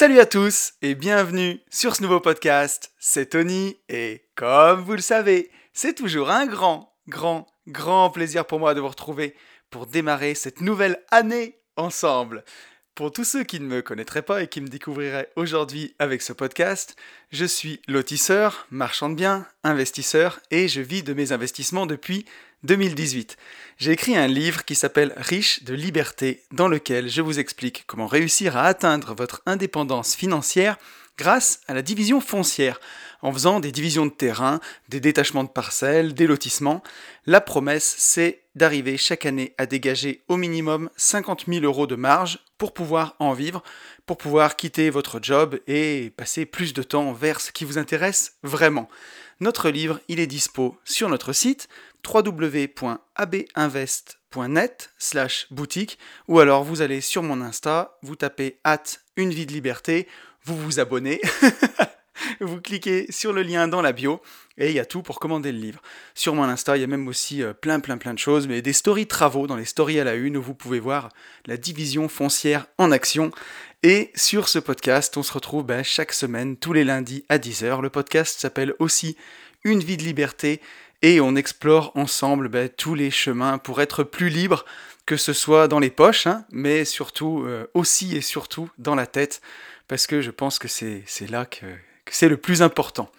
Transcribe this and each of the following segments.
Salut à tous et bienvenue sur ce nouveau podcast. C'est Tony et comme vous le savez, c'est toujours un grand, grand, grand plaisir pour moi de vous retrouver pour démarrer cette nouvelle année ensemble. Pour tous ceux qui ne me connaîtraient pas et qui me découvriraient aujourd'hui avec ce podcast, je suis lotisseur, marchand de biens, investisseur et je vis de mes investissements depuis 2018. J'ai écrit un livre qui s'appelle Riche de liberté dans lequel je vous explique comment réussir à atteindre votre indépendance financière grâce à la division foncière, en faisant des divisions de terrain, des détachements de parcelles, des lotissements. La promesse, c'est d'arriver chaque année à dégager au minimum 50 000 euros de marge pour pouvoir en vivre, pour pouvoir quitter votre job et passer plus de temps vers ce qui vous intéresse vraiment. Notre livre, il est dispo sur notre site www.abinvest.net slash boutique ou alors vous allez sur mon Insta, vous tapez at une vie de liberté vous vous abonnez, vous cliquez sur le lien dans la bio et il y a tout pour commander le livre. Sur mon Insta, il y a même aussi euh, plein plein plein de choses, mais des stories travaux dans les stories à la une où vous pouvez voir la division foncière en action. Et sur ce podcast, on se retrouve ben, chaque semaine, tous les lundis à 10h. Le podcast s'appelle aussi Une vie de liberté et on explore ensemble ben, tous les chemins pour être plus libre, que ce soit dans les poches, hein, mais surtout euh, aussi et surtout dans la tête parce que je pense que c'est là que, c'est le plus important.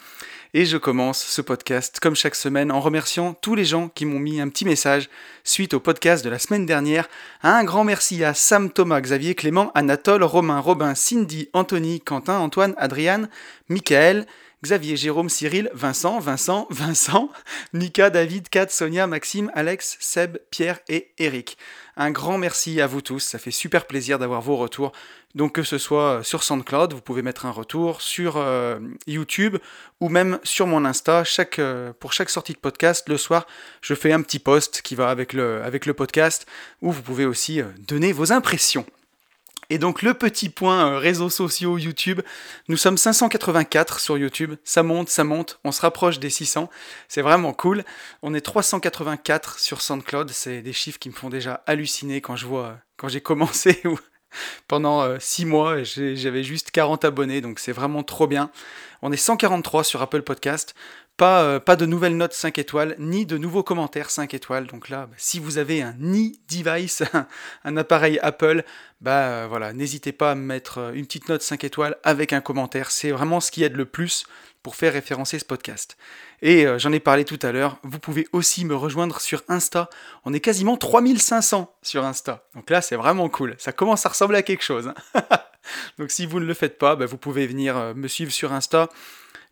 Et je commence ce podcast, comme chaque semaine, en remerciant tous les gens qui m'ont mis un petit message suite au podcast de la semaine dernière. Un grand merci à Sam, Thomas, Xavier, Clément, Anatole, Romain, Robin, Cindy, Anthony, Quentin, Antoine, Adriane, Michael, Xavier, Jérôme, Cyril, Vincent, Vincent, Vincent, Nika, David, Kat, Sonia, Maxime, Alex, Seb, Pierre et Eric. Un grand merci à vous tous, ça fait super plaisir d'avoir vos retours. Donc que ce soit sur SoundCloud, vous pouvez mettre un retour, sur euh, YouTube ou même sur mon Insta. Euh, pour chaque sortie de podcast, le soir, je fais un petit post qui va avec le, podcast où vous pouvez aussi euh, donner vos impressions. Et donc le petit point réseaux sociaux YouTube, nous sommes 584 sur YouTube, ça monte, ça monte, on se rapproche des 600, c'est vraiment cool. On est 384 sur SoundCloud, c'est des chiffres qui me font déjà halluciner quand je vois quand j'ai commencé pendant 6 mois, j'avais juste 40 abonnés, donc c'est vraiment trop bien. On est 143 sur Apple Podcast. Pas, euh, pas de nouvelles notes 5 étoiles, ni de nouveaux commentaires 5 étoiles. Donc là, bah, si vous avez un e-device, un appareil Apple, bah euh, voilà, n'hésitez pas à mettre euh, une petite note 5 étoiles avec un commentaire. C'est vraiment ce qui aide le plus pour faire référencer ce podcast. Et j'en ai parlé tout à l'heure, vous pouvez aussi me rejoindre sur Insta. On est quasiment 3500 sur Insta. Donc là, c'est vraiment cool. Ça commence à ressembler à quelque chose. Hein. Donc si vous ne le faites pas, bah, vous pouvez venir me suivre sur Insta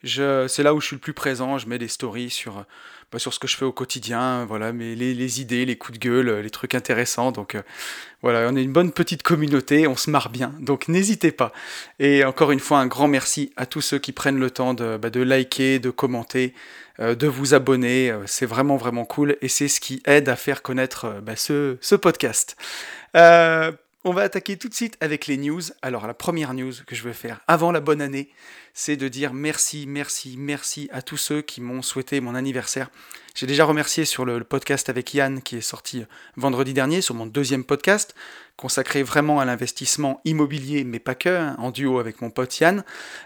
c'est là où je suis le plus présent. Je mets des stories sur, bah, sur ce que je fais au quotidien, voilà, mais les, idées, les coups de gueule, les trucs intéressants. Donc euh, voilà, on est une bonne petite communauté, on se marre bien. Donc n'hésitez pas. Et encore une fois, un grand merci à tous ceux qui prennent le temps de, bah, de liker, de commenter, euh, de vous abonner. Euh, c'est vraiment vraiment cool et c'est ce qui aide à faire connaître bah, ce, ce, podcast. On va attaquer tout de suite avec les news. Alors la première news que je veux faire avant la bonne année, c'est de dire merci, merci, merci à tous ceux qui m'ont souhaité mon anniversaire. J'ai déjà remercié sur le, podcast avec Yann qui est sorti vendredi dernier sur mon deuxième podcast, consacré vraiment à l'investissement immobilier, mais pas que, hein, en duo avec mon pote Yann,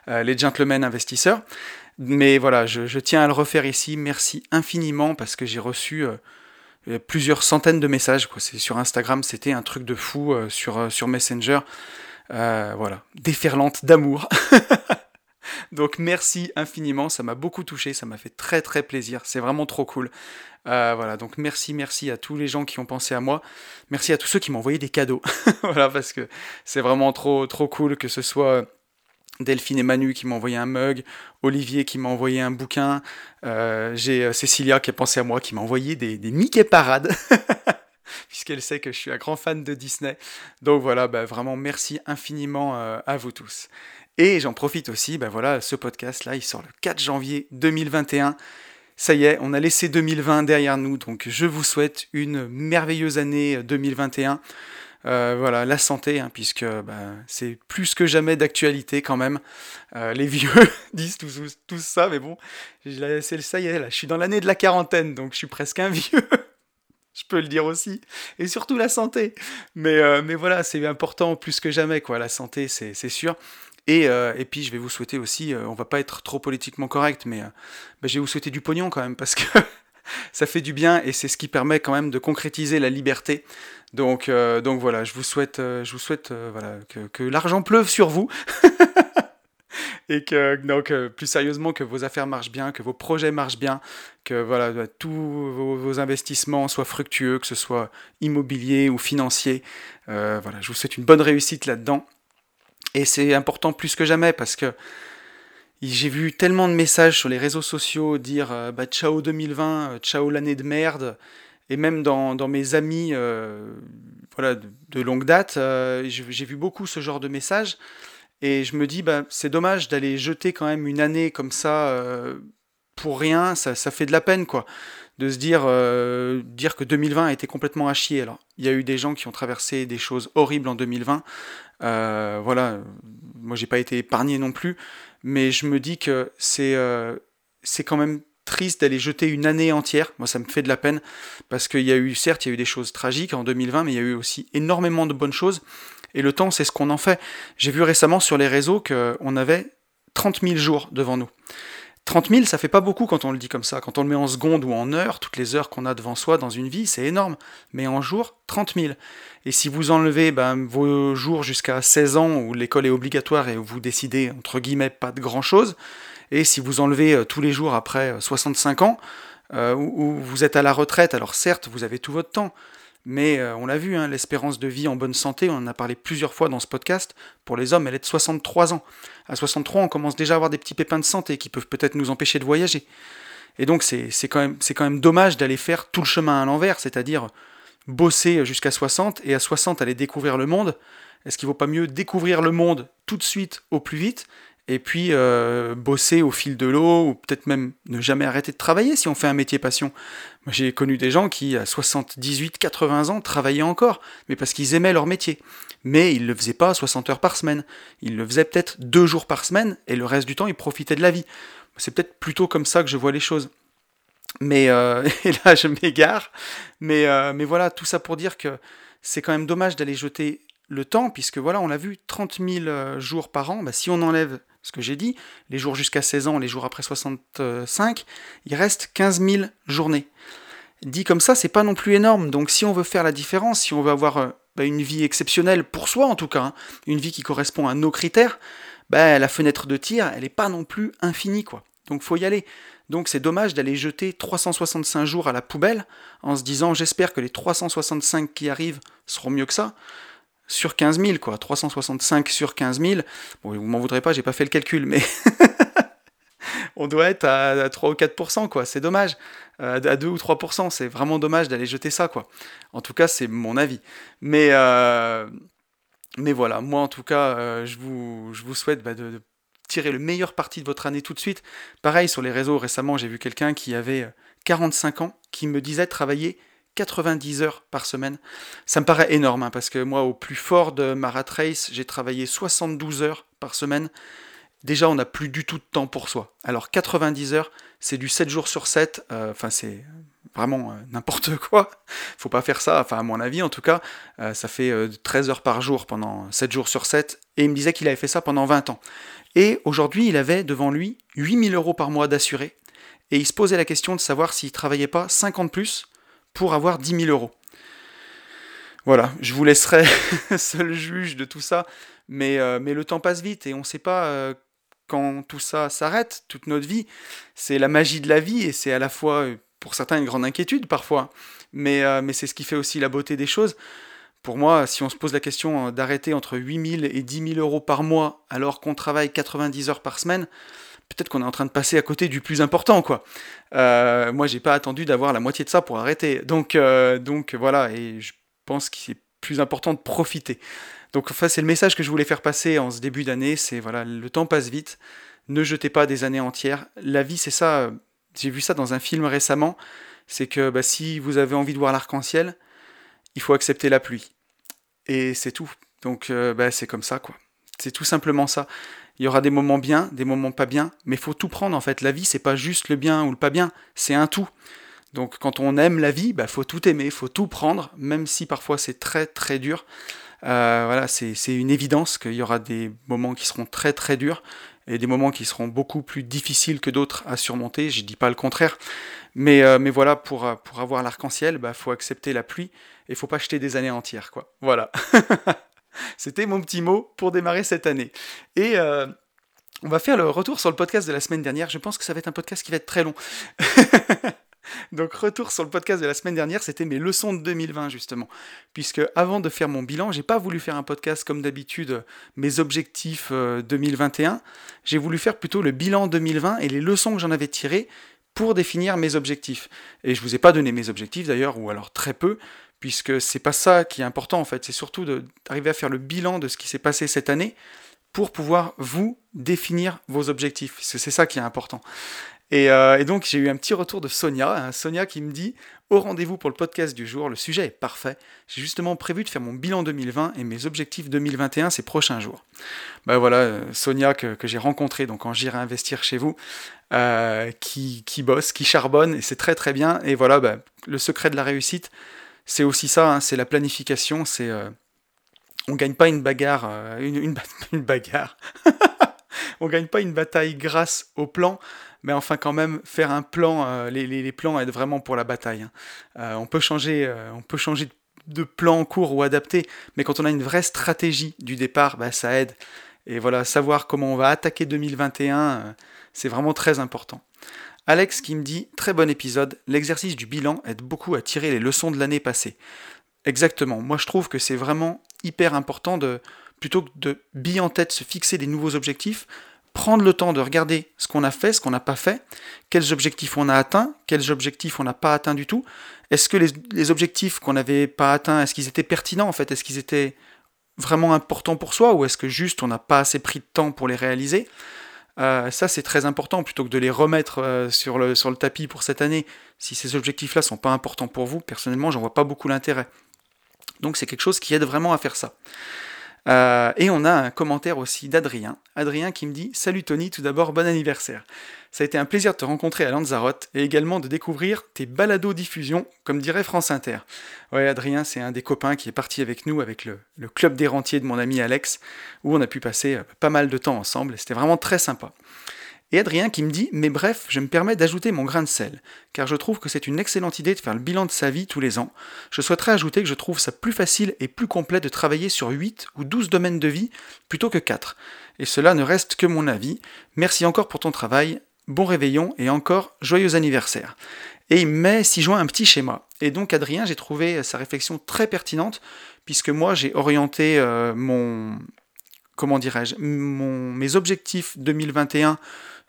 euh, les gentlemen investisseurs. Mais voilà, je, tiens à le refaire ici. Merci infiniment parce que j'ai reçu... Euh, plusieurs centaines de messages. Quoi. Sur Instagram, c'était un truc de fou. Euh, sur, euh, sur Messenger, euh, voilà, déferlante d'amour. Donc merci infiniment, ça m'a beaucoup touché, ça m'a fait très très plaisir, c'est vraiment trop cool. voilà, donc merci, merci à tous les gens qui ont pensé à moi, merci à tous ceux qui m'ont envoyé des cadeaux, voilà, parce que c'est vraiment trop trop cool que ce soit Delphine et Manu qui m'ont envoyé un mug, Olivier qui m'a envoyé un bouquin, euh, j'ai euh, Cécilia qui a pensé à moi, qui m'a envoyé des, Mickey Parades, puisqu'elle sait que je suis un grand fan de Disney. Donc voilà, bah, vraiment merci infiniment euh, à vous tous. Et j'en profite aussi, bah voilà, ce podcast-là, il sort le 4 janvier 2021. Ça y est, on a laissé 2020 derrière nous, donc je vous souhaite une merveilleuse année 2021. Euh, voilà, la santé, hein, puisque bah, c'est plus que jamais d'actualité quand même. Euh, les vieux disent tout, ça, mais bon, c'est ça y est, là, je suis dans l'année de la quarantaine, donc je suis presque un vieux. je peux le dire aussi. Et surtout la santé. Mais, euh, mais voilà, c'est important plus que jamais, quoi. La santé, c'est sûr. Et, euh, et, puis, je vais vous souhaiter aussi, on va pas être trop politiquement correct, mais bah, je vais vous souhaiter du pognon quand même, parce que ça fait du bien et c'est ce qui permet quand même de concrétiser la liberté. Donc, donc voilà, je vous souhaite, souhaite voilà, que, l'argent pleuve sur vous. et que donc plus sérieusement que vos affaires marchent bien, que vos projets marchent bien, que voilà bah, tous vos, investissements soient fructueux, que ce soit immobilier ou financier. Euh, voilà, je vous souhaite une bonne réussite là-dedans. Et c'est important plus que jamais parce que j'ai vu tellement de messages sur les réseaux sociaux dire euh, bah, ciao 2020, euh, ciao l'année de merde. Et même dans, dans mes amis voilà, de, longue date, j'ai vu beaucoup ce genre de messages. Et je me dis, bah, c'est dommage d'aller jeter quand même une année comme ça euh, pour rien, ça, ça, fait de la peine, quoi. De se dire, euh, dire que 2020 a été complètement à chier. Alors, il y a eu des gens qui ont traversé des choses horribles en 2020. Euh, voilà, moi j'ai pas été épargné non plus, mais je me dis que c'est c'est quand même triste d'aller jeter une année entière. Moi, ça me fait de la peine parce qu'il y a eu, certes, il y a eu des choses tragiques en 2020, mais il y a eu aussi énormément de bonnes choses. Et le temps, c'est ce qu'on en fait. J'ai vu récemment sur les réseaux qu'on avait 30 000 jours devant nous. 30 000, ça fait pas beaucoup quand on le dit comme ça. Quand on le met en secondes ou en heures, toutes les heures qu'on a devant soi dans une vie, c'est énorme. Mais en jours, 30 000. Et si vous enlevez ben, vos jours jusqu'à 16 ans où l'école est obligatoire et où vous décidez, entre guillemets, pas de grand chose, et si vous enlevez euh, tous les jours après 65 euh, ans, euh, où, vous êtes à la retraite, alors certes, vous avez tout votre temps, mais euh, on l'a vu, hein, l'espérance de vie en bonne santé, on en a parlé plusieurs fois dans ce podcast, pour les hommes, elle est de 63 ans. À 63, on commence déjà à avoir des petits pépins de santé qui peuvent peut-être nous empêcher de voyager. Et donc c'est quand, quand même dommage d'aller faire tout le chemin à l'envers, c'est-à-dire bosser jusqu'à 60 et à 60 aller découvrir le monde. Est-ce qu'il ne vaut pas mieux découvrir le monde tout de suite au plus vite et puis euh, bosser au fil de l'eau, ou peut-être même ne jamais arrêter de travailler si on fait un métier passion. J'ai connu des gens qui, à 78, 80 ans, travaillaient encore, mais parce qu'ils aimaient leur métier. Mais ils ne le faisaient pas 60 heures par semaine. Ils le faisaient peut-être deux jours par semaine, et le reste du temps, ils profitaient de la vie. C'est peut-être plutôt comme ça que je vois les choses. Mais euh, là, je m'égare. Mais, euh, mais voilà, tout ça pour dire que c'est quand même dommage d'aller jeter le temps, puisque voilà, on l'a vu, 30 000 jours par an, bah, si on enlève ce que j'ai dit, les jours jusqu'à 16 ans, les jours après 65, il reste 15 000 journées. Dit comme ça, c'est pas non plus énorme. Donc si on veut faire la différence, si on veut avoir euh, bah, une vie exceptionnelle pour soi en tout cas, hein, une vie qui correspond à nos critères, bah, la fenêtre de tir, elle n'est pas non plus infinie quoi. Donc faut y aller. Donc c'est dommage d'aller jeter 365 jours à la poubelle en se disant j'espère que les 365 qui arrivent seront mieux que ça sur 15 000, quoi. 365 sur 15 000. Bon, vous m'en voudrez pas, j'ai pas fait le calcul, mais on doit être à, 3 ou 4%, quoi. C'est dommage. à 2 ou 3%, c'est vraiment dommage d'aller jeter ça, quoi. En tout cas, c'est mon avis. Mais, euh, mais voilà, moi, en tout cas, euh, je, vous, je vous souhaite bah, de, tirer le meilleur parti de votre année tout de suite. Pareil, sur les réseaux, récemment, j'ai vu quelqu'un qui avait 45 ans, qui me disait travailler 90 heures par semaine. Ça me paraît énorme, hein, parce que moi, au plus fort de ma rat race, j'ai travaillé 72 heures par semaine. Déjà, on n'a plus du tout de temps pour soi. Alors 90 heures, c'est du 7 jours sur 7. Euh, enfin, c'est vraiment euh, n'importe quoi. Faut pas faire ça. Enfin, à mon avis, en tout cas, euh, ça fait 13 heures par jour pendant 7 jours sur 7. Et il me disait qu'il avait fait ça pendant 20 ans. Et aujourd'hui, il avait devant lui 8000 euros par mois d'assuré. Et il se posait la question de savoir s'il travaillait pas 50 plus pour avoir 10 000 euros. Voilà, je vous laisserai seul juge de tout ça, mais, euh, mais le temps passe vite et on ne sait pas euh, quand tout ça s'arrête, toute notre vie. C'est la magie de la vie et c'est à la fois, euh, pour certains, une grande inquiétude parfois, mais, mais c'est ce qui fait aussi la beauté des choses. Pour moi, si on se pose la question d'arrêter entre 8 000 et 10 000 euros par mois alors qu'on travaille 90 heures par semaine, peut-être qu'on est en train de passer à côté du plus important, quoi. Euh, moi, j'ai pas attendu d'avoir la moitié de ça pour arrêter. Donc, euh, donc voilà, et je pense qu'il est plus important de profiter. Donc, enfin, c'est le message que je voulais faire passer en ce début d'année. C'est voilà, le temps passe vite. Ne jetez pas des années entières. La vie, c'est ça. J'ai vu ça dans un film récemment. C'est que bah, si vous avez envie de voir l'arc-en-ciel, il faut accepter la pluie. Et c'est tout. Donc, euh, bah, c'est comme ça, quoi. C'est tout simplement ça. Il y aura des moments bien, des moments pas bien, mais il faut tout prendre en fait. La vie, c'est pas juste le bien ou le pas bien, c'est un tout. Donc quand on aime la vie, bah, faut tout aimer, faut tout prendre, même si parfois c'est très très dur. Euh, voilà, c'est une évidence qu'il y aura des moments qui seront très très durs et des moments qui seront beaucoup plus difficiles que d'autres à surmonter. Je dis pas le contraire, mais, euh, mais voilà, pour, pour avoir l'arc-en-ciel, bah, faut accepter la pluie et faut pas jeter des années entières, quoi. Voilà. C'était mon petit mot pour démarrer cette année. Et euh, on va faire le retour sur le podcast de la semaine dernière. Je pense que ça va être un podcast qui va être très long. Donc retour sur le podcast de la semaine dernière, c'était mes leçons de 2020 justement. Puisque avant de faire mon bilan, j'ai pas voulu faire un podcast comme d'habitude, mes objectifs 2021. Euh, j'ai voulu faire plutôt le bilan 2020 et les leçons que j'en avais tirées pour définir mes objectifs. Et je vous ai pas donné mes objectifs d'ailleurs, ou alors très peu, puisque c'est pas ça qui est important en fait. C'est surtout d'arriver à faire le bilan de ce qui s'est passé cette année pour pouvoir vous définir vos objectifs. C'est ça qui est important. Euh, et, donc j'ai eu un petit retour de Sonia, hein, Sonia qui me dit au rendez-vous pour le podcast du jour, le sujet est parfait. J'ai justement prévu de faire mon bilan 2020 et mes objectifs 2021 ces prochains jours. Ben voilà, euh, Sonia que, j'ai rencontrée donc quand j'irai investir chez vous, euh, qui, bosse, qui charbonne et c'est très très bien. Et voilà, ben, le secret de la réussite, c'est aussi ça, hein, c'est la planification, c'est on gagne pas une bagarre, une, une bagarre. on gagne pas une bataille grâce au plan mais enfin quand même faire un plan, euh, les, plans aident vraiment pour la bataille. Hein. Euh, on peut changer, euh, on peut changer de plan en cours ou adapter, mais quand on a une vraie stratégie du départ, bah, ça aide. Et voilà, savoir comment on va attaquer 2021, c'est vraiment très important. Alex qui me dit très bon épisode, l'exercice du bilan aide beaucoup à tirer les leçons de l'année passée. Exactement, moi je trouve que c'est vraiment hyper important de plutôt que de bille en tête se fixer des nouveaux objectifs, prendre le temps de regarder ce qu'on a fait, ce qu'on n'a pas fait, quels objectifs on a atteints, quels objectifs on n'a pas atteints du tout. Est-ce que les, objectifs qu'on n'avait pas atteints, est-ce qu'ils étaient pertinents en fait? Est-ce qu'ils étaient vraiment importants pour soi ou est-ce que juste on n'a pas assez pris de temps pour les réaliser? Euh, ça, c'est très important, plutôt que de les remettre euh, sur, le, sur le tapis pour cette année. Si ces objectifs-là sont pas importants pour vous, personnellement, j'en vois pas beaucoup l'intérêt. Donc, c'est quelque chose qui aide vraiment à faire ça. Euh, et on a un commentaire aussi d'Adrien. Adrien qui me dit Salut Tony, tout d'abord bon anniversaire. Ça a été un plaisir de te rencontrer à Lanzarote et également de découvrir tes balados-diffusions, comme dirait France Inter. Ouais, Adrien, c'est un des copains qui est parti avec nous, avec le, le club des rentiers de mon ami Alex, où on a pu passer euh, pas mal de temps ensemble et c'était vraiment très sympa. Et Adrien qui me dit Mais bref, je me permets d'ajouter mon grain de sel, car je trouve que c'est une excellente idée de faire le bilan de sa vie tous les ans. Je souhaiterais ajouter que je trouve ça plus facile et plus complet de travailler sur 8 ou 12 domaines de vie plutôt que 4. Et cela ne reste que mon avis. Merci encore pour ton travail, bon réveillon et encore joyeux anniversaire. Et il met si joint un petit schéma. Et donc Adrien, j'ai trouvé sa réflexion très pertinente, puisque moi j'ai orienté euh, mon, comment dirais-je, mes objectifs 2021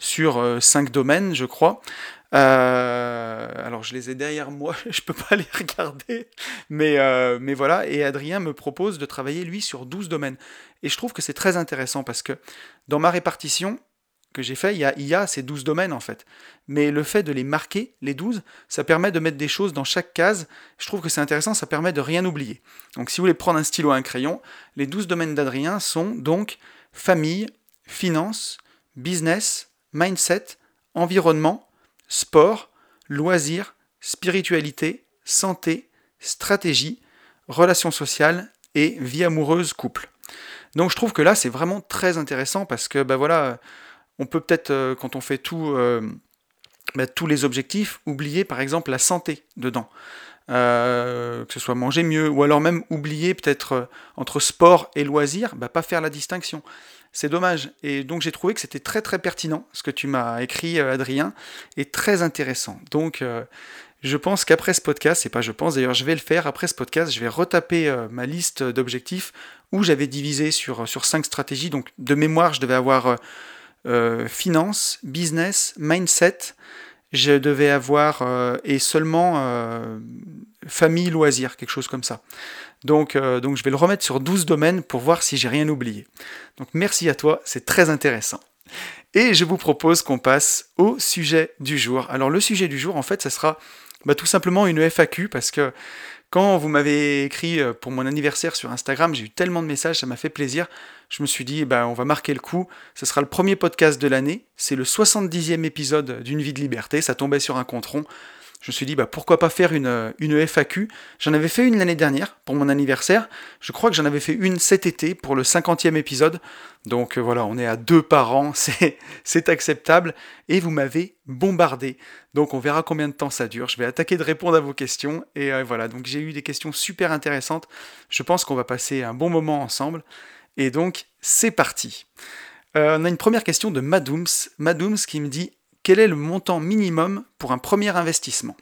sur euh, cinq domaines, je crois. Euh, alors je les ai derrière moi, je peux pas les regarder, mais, euh, mais voilà. Et Adrien me propose de travailler lui sur 12 domaines. Et je trouve que c'est très intéressant parce que dans ma répartition que j'ai fait, il y, a, y a ces 12 domaines en fait. Mais le fait de les marquer, les 12, ça permet de mettre des choses dans chaque case. Je trouve que c'est intéressant, ça permet de rien oublier. Donc si vous voulez prendre un stylo et un crayon, les 12 domaines d'Adrien sont donc famille, finance, business, mindset, environnement, sport, loisirs, spiritualité, santé, stratégie, relations sociales et vie amoureuse couple. Donc je trouve que là c'est vraiment très intéressant parce que ben voilà, on peut peut-être euh, quand on fait tout, euh, ben, tous les objectifs oublier par exemple la santé dedans. Euh, que ce soit manger mieux, ou alors même oublier peut-être entre sport et loisirs, ben, pas faire la distinction. C'est dommage. Et donc j'ai trouvé que c'était très très pertinent ce que tu m'as écrit, euh, Adrien, et très intéressant. Donc euh, je pense qu'après ce podcast, c'est pas je pense, d'ailleurs je vais le faire, après ce podcast, je vais retaper euh, ma liste d'objectifs où j'avais divisé sur, sur cinq stratégies. Donc de mémoire, je devais avoir finance, business, mindset, je devais avoir et seulement famille, loisirs, quelque chose comme ça. Donc, euh, donc je vais le remettre sur 12 domaines pour voir si j'ai rien oublié. Donc merci à toi, c'est très intéressant. Et je vous propose qu'on passe au sujet du jour. Alors le sujet du jour, en fait, ça sera bah, tout simplement une FAQ parce que quand vous m'avez écrit euh, pour mon anniversaire sur Instagram, j'ai eu tellement de messages, ça m'a fait plaisir. Je me suis dit, bah, on va marquer le coup. Ce sera le premier podcast de l'année. C'est le 70e épisode d'une vie de liberté. Ça tombait sur un contron. Je me suis dit bah, pourquoi pas faire une, une FAQ. J'en avais fait une l'année dernière pour mon anniversaire. Je crois que j'en avais fait une cet été pour le 50e épisode. Donc euh, voilà, on est à deux par an, c'est acceptable. Et vous m'avez bombardé. Donc on verra combien de temps ça dure. Je vais attaquer de répondre à vos questions. Et euh, voilà, donc j'ai eu des questions super intéressantes. Je pense qu'on va passer un bon moment ensemble. Et donc c'est parti. Euh, on a une première question de Madooms. Madooms qui me dit quel est le montant minimum pour un premier investissement?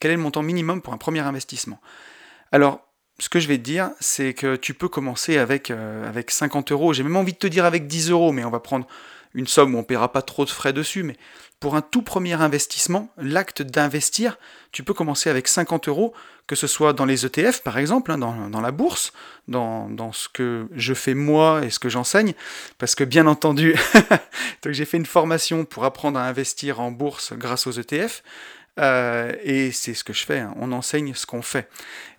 Quel est le montant minimum pour un premier investissement? Alors, ce que je vais te dire, c'est que tu peux commencer avec, euh, avec 50 euros. J'ai même envie de te dire avec 10 euros, mais on va prendre une somme où on ne paiera pas trop de frais dessus. Mais pour un tout premier investissement, l'acte d'investir, tu peux commencer avec 50 euros, que ce soit dans les ETF par exemple, hein, dans, la bourse, dans, dans, ce que je fais moi et ce que j'enseigne, parce que bien entendu, j'ai fait une formation pour apprendre à investir en bourse grâce aux ETF, euh, et c'est ce que je fais, hein. on enseigne ce qu'on fait.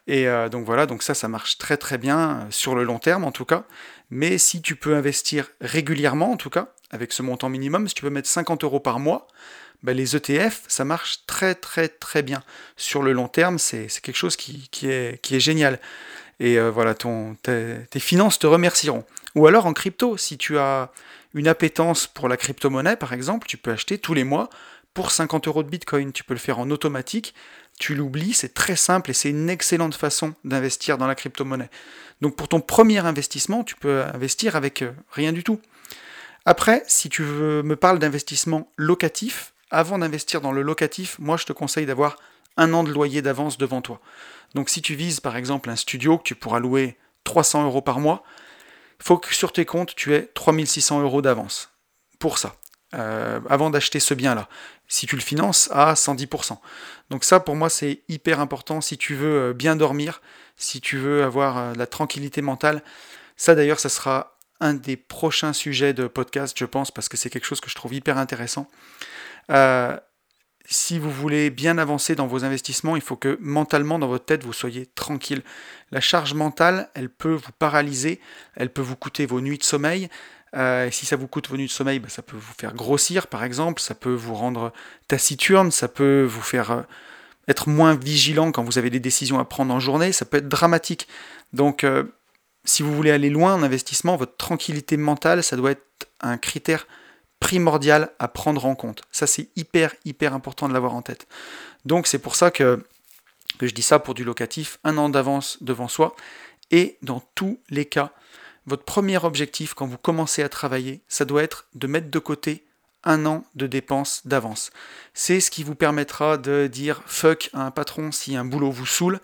Et euh, donc voilà, donc ça, ça marche très très bien, euh, sur le long terme en tout cas. Mais si tu peux investir régulièrement en tout cas, avec ce montant minimum, si tu peux mettre 50 euros par mois, ben les ETF, ça marche très très très bien. Sur le long terme, c'est quelque chose qui, est, qui est génial. Et voilà, ton, tes, finances te remercieront. Ou alors en crypto, si tu as une appétence pour la crypto-monnaie, par exemple, tu peux acheter tous les mois pour 50 euros de Bitcoin. Tu peux le faire en automatique, tu l'oublies, c'est très simple et c'est une excellente façon d'investir dans la crypto-monnaie. Donc pour ton premier investissement, tu peux investir avec euh, rien du tout. Après, si tu veux, me parles d'investissement locatif, avant d'investir dans le locatif, moi je te conseille d'avoir un an de loyer d'avance devant toi. Donc si tu vises par exemple un studio que tu pourras louer 300 euros par mois, il faut que sur tes comptes tu aies 3600 euros d'avance pour ça. Euh, avant d'acheter ce bien-là, si tu le finances à 110%. Donc ça, pour moi, c'est hyper important si tu veux euh, bien dormir, si tu veux avoir euh, la tranquillité mentale. Ça, d'ailleurs, ça sera un des prochains sujets de podcast, je pense, parce que c'est quelque chose que je trouve hyper intéressant. Si vous voulez bien avancer dans vos investissements, il faut que mentalement, dans votre tête, vous soyez tranquille. La charge mentale, elle peut vous paralyser, elle peut vous coûter vos nuits de sommeil, euh, si ça vous coûte vos nuits de sommeil, bah, ça peut vous faire grossir, par exemple, ça peut vous rendre taciturne, ça peut vous faire euh, être moins vigilant quand vous avez des décisions à prendre en journée, ça peut être dramatique. Donc, euh, si vous voulez aller loin en investissement, votre tranquillité mentale, ça doit être un critère primordial à prendre en compte. Ça, c'est hyper, hyper important de l'avoir en tête. Donc, c'est pour ça que, je dis ça pour du locatif, un an d'avance devant soi. Et dans tous les cas, votre premier objectif quand vous commencez à travailler, ça doit être de mettre de côté un an de dépenses d'avance. C'est ce qui vous permettra de dire fuck à un patron si un boulot vous saoule.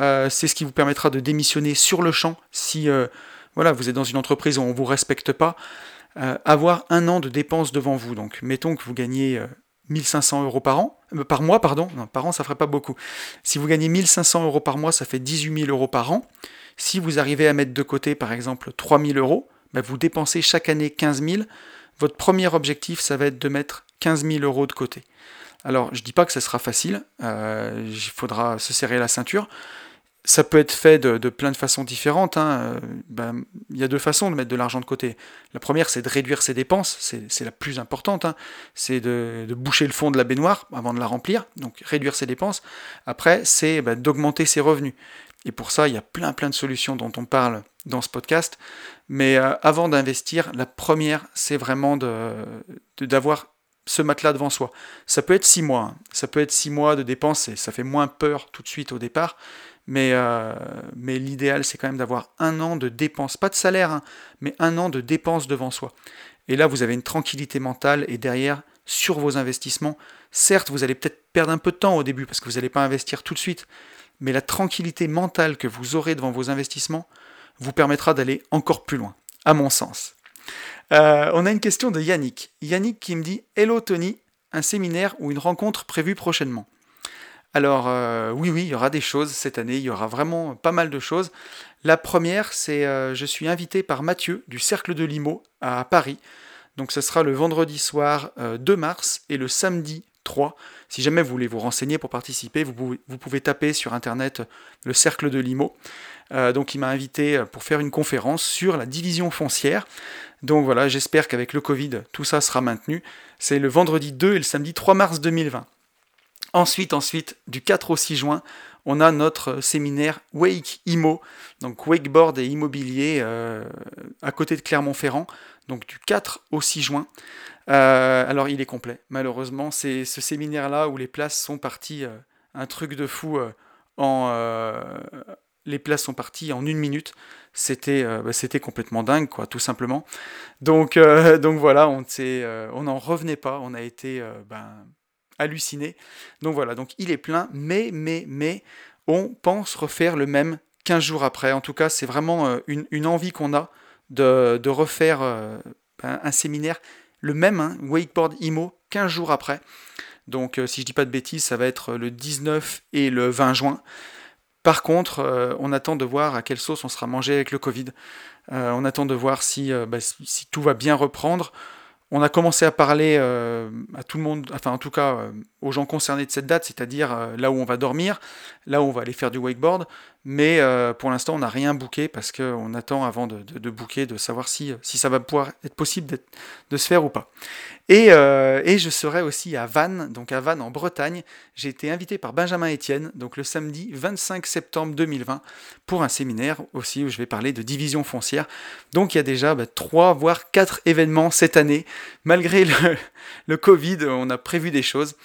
Euh, c'est ce qui vous permettra de démissionner sur le champ si euh, voilà, vous êtes dans une entreprise où on ne vous respecte pas. Euh, avoir un an de dépenses devant vous. Donc mettons que vous gagnez 1500 euros par an, par mois, pardon. Par an, ça ferait pas beaucoup. Si vous gagnez 1500 euros par mois, ça fait 18 000 euros par an. Si vous arrivez à mettre de côté, par exemple, 3000 euros, bah, vous dépensez chaque année 15 000. Votre premier objectif, ça va être de mettre 15 000 euros de côté. Alors, je dis pas que ce sera facile, euh, il faudra se serrer la ceinture. Ça peut être fait de, plein de façons différentes. Hein. Bah, il y a deux façons de mettre de l'argent de côté. La première, c'est de réduire ses dépenses, c'est la plus importante. Hein. C'est de, boucher le fond de la baignoire avant de la remplir, donc réduire ses dépenses. Après, c'est bah, d'augmenter ses revenus. Et pour ça, il y a plein plein de solutions dont on parle dans ce podcast. Mais euh, avant d'investir, la première, c'est vraiment d'avoir ce matelas devant soi. Ça peut être six mois, hein. ça peut être six mois de dépenses et ça fait moins peur tout de suite au départ. Mais, euh, mais l'idéal, c'est quand même d'avoir un an de dépenses, pas de salaire, hein, mais un an de dépenses devant soi. Et là, vous avez une tranquillité mentale et derrière, sur vos investissements, certes, vous allez peut-être perdre un peu de temps au début parce que vous n'allez pas investir tout de suite, mais la tranquillité mentale que vous aurez devant vos investissements vous permettra d'aller encore plus loin, à mon sens. Euh, on a une question de Yannick. Yannick qui me dit Hello Tony, un séminaire ou une rencontre prévue prochainement? Alors euh, oui, oui, il y aura des choses cette année, il y aura vraiment pas mal de choses. La première, c'est euh, je suis invité par Mathieu du Cercle de Limo à Paris. Donc ce sera le vendredi soir 2 mars et le samedi 3. Si jamais vous voulez vous renseigner pour participer, vous pouvez, taper sur internet le cercle de Limo. Euh, donc il m'a invité pour faire une conférence sur la division foncière. Donc voilà, j'espère qu'avec le Covid, tout ça sera maintenu. C'est le vendredi 2 et le samedi 3 mars 2020. Ensuite, ensuite, du 4 au 6 juin, on a notre séminaire Wake Imo, donc wakeboard et immobilier euh, à côté de Clermont-Ferrand, donc du 4 au 6 juin. Euh, alors il est complet, malheureusement, c'est ce séminaire-là où les places sont parties, euh, un truc de fou, en, les places sont parties en une minute. C'était bah, complètement dingue, quoi, tout simplement. Donc, donc voilà, on n'en revenait pas, on a été... Ben, halluciné. Donc voilà, donc il est plein, mais, mais, mais, on pense refaire le même 15 jours après. En tout cas, c'est vraiment euh, une, envie qu'on a de, refaire euh, un, séminaire, le même, hein, Wakeboard IMO, 15 jours après. Donc euh, si je dis pas de bêtises, ça va être le 19 et le 20 juin. Par contre, on attend de voir à quelle sauce on sera mangé avec le Covid. on attend de voir si, bah, si tout va bien reprendre on a commencé à parler euh, à tout le monde, enfin en tout cas euh, aux gens concernés de cette date, c'est-à-dire euh, là où on va dormir, là où on va aller faire du wakeboard, mais pour l'instant on n'a rien booké parce qu'on attend avant de, de, booker, de savoir si, si ça va pouvoir être possible de se faire ou pas. Et, et, je serai aussi à Vannes, donc à Vannes en Bretagne. J'ai été invité par Benjamin Etienne, donc le samedi 25 septembre 2020, pour un séminaire aussi où je vais parler de division foncière. Donc il y a déjà bah, trois voire quatre événements cette année malgré le, Covid, on a prévu des choses.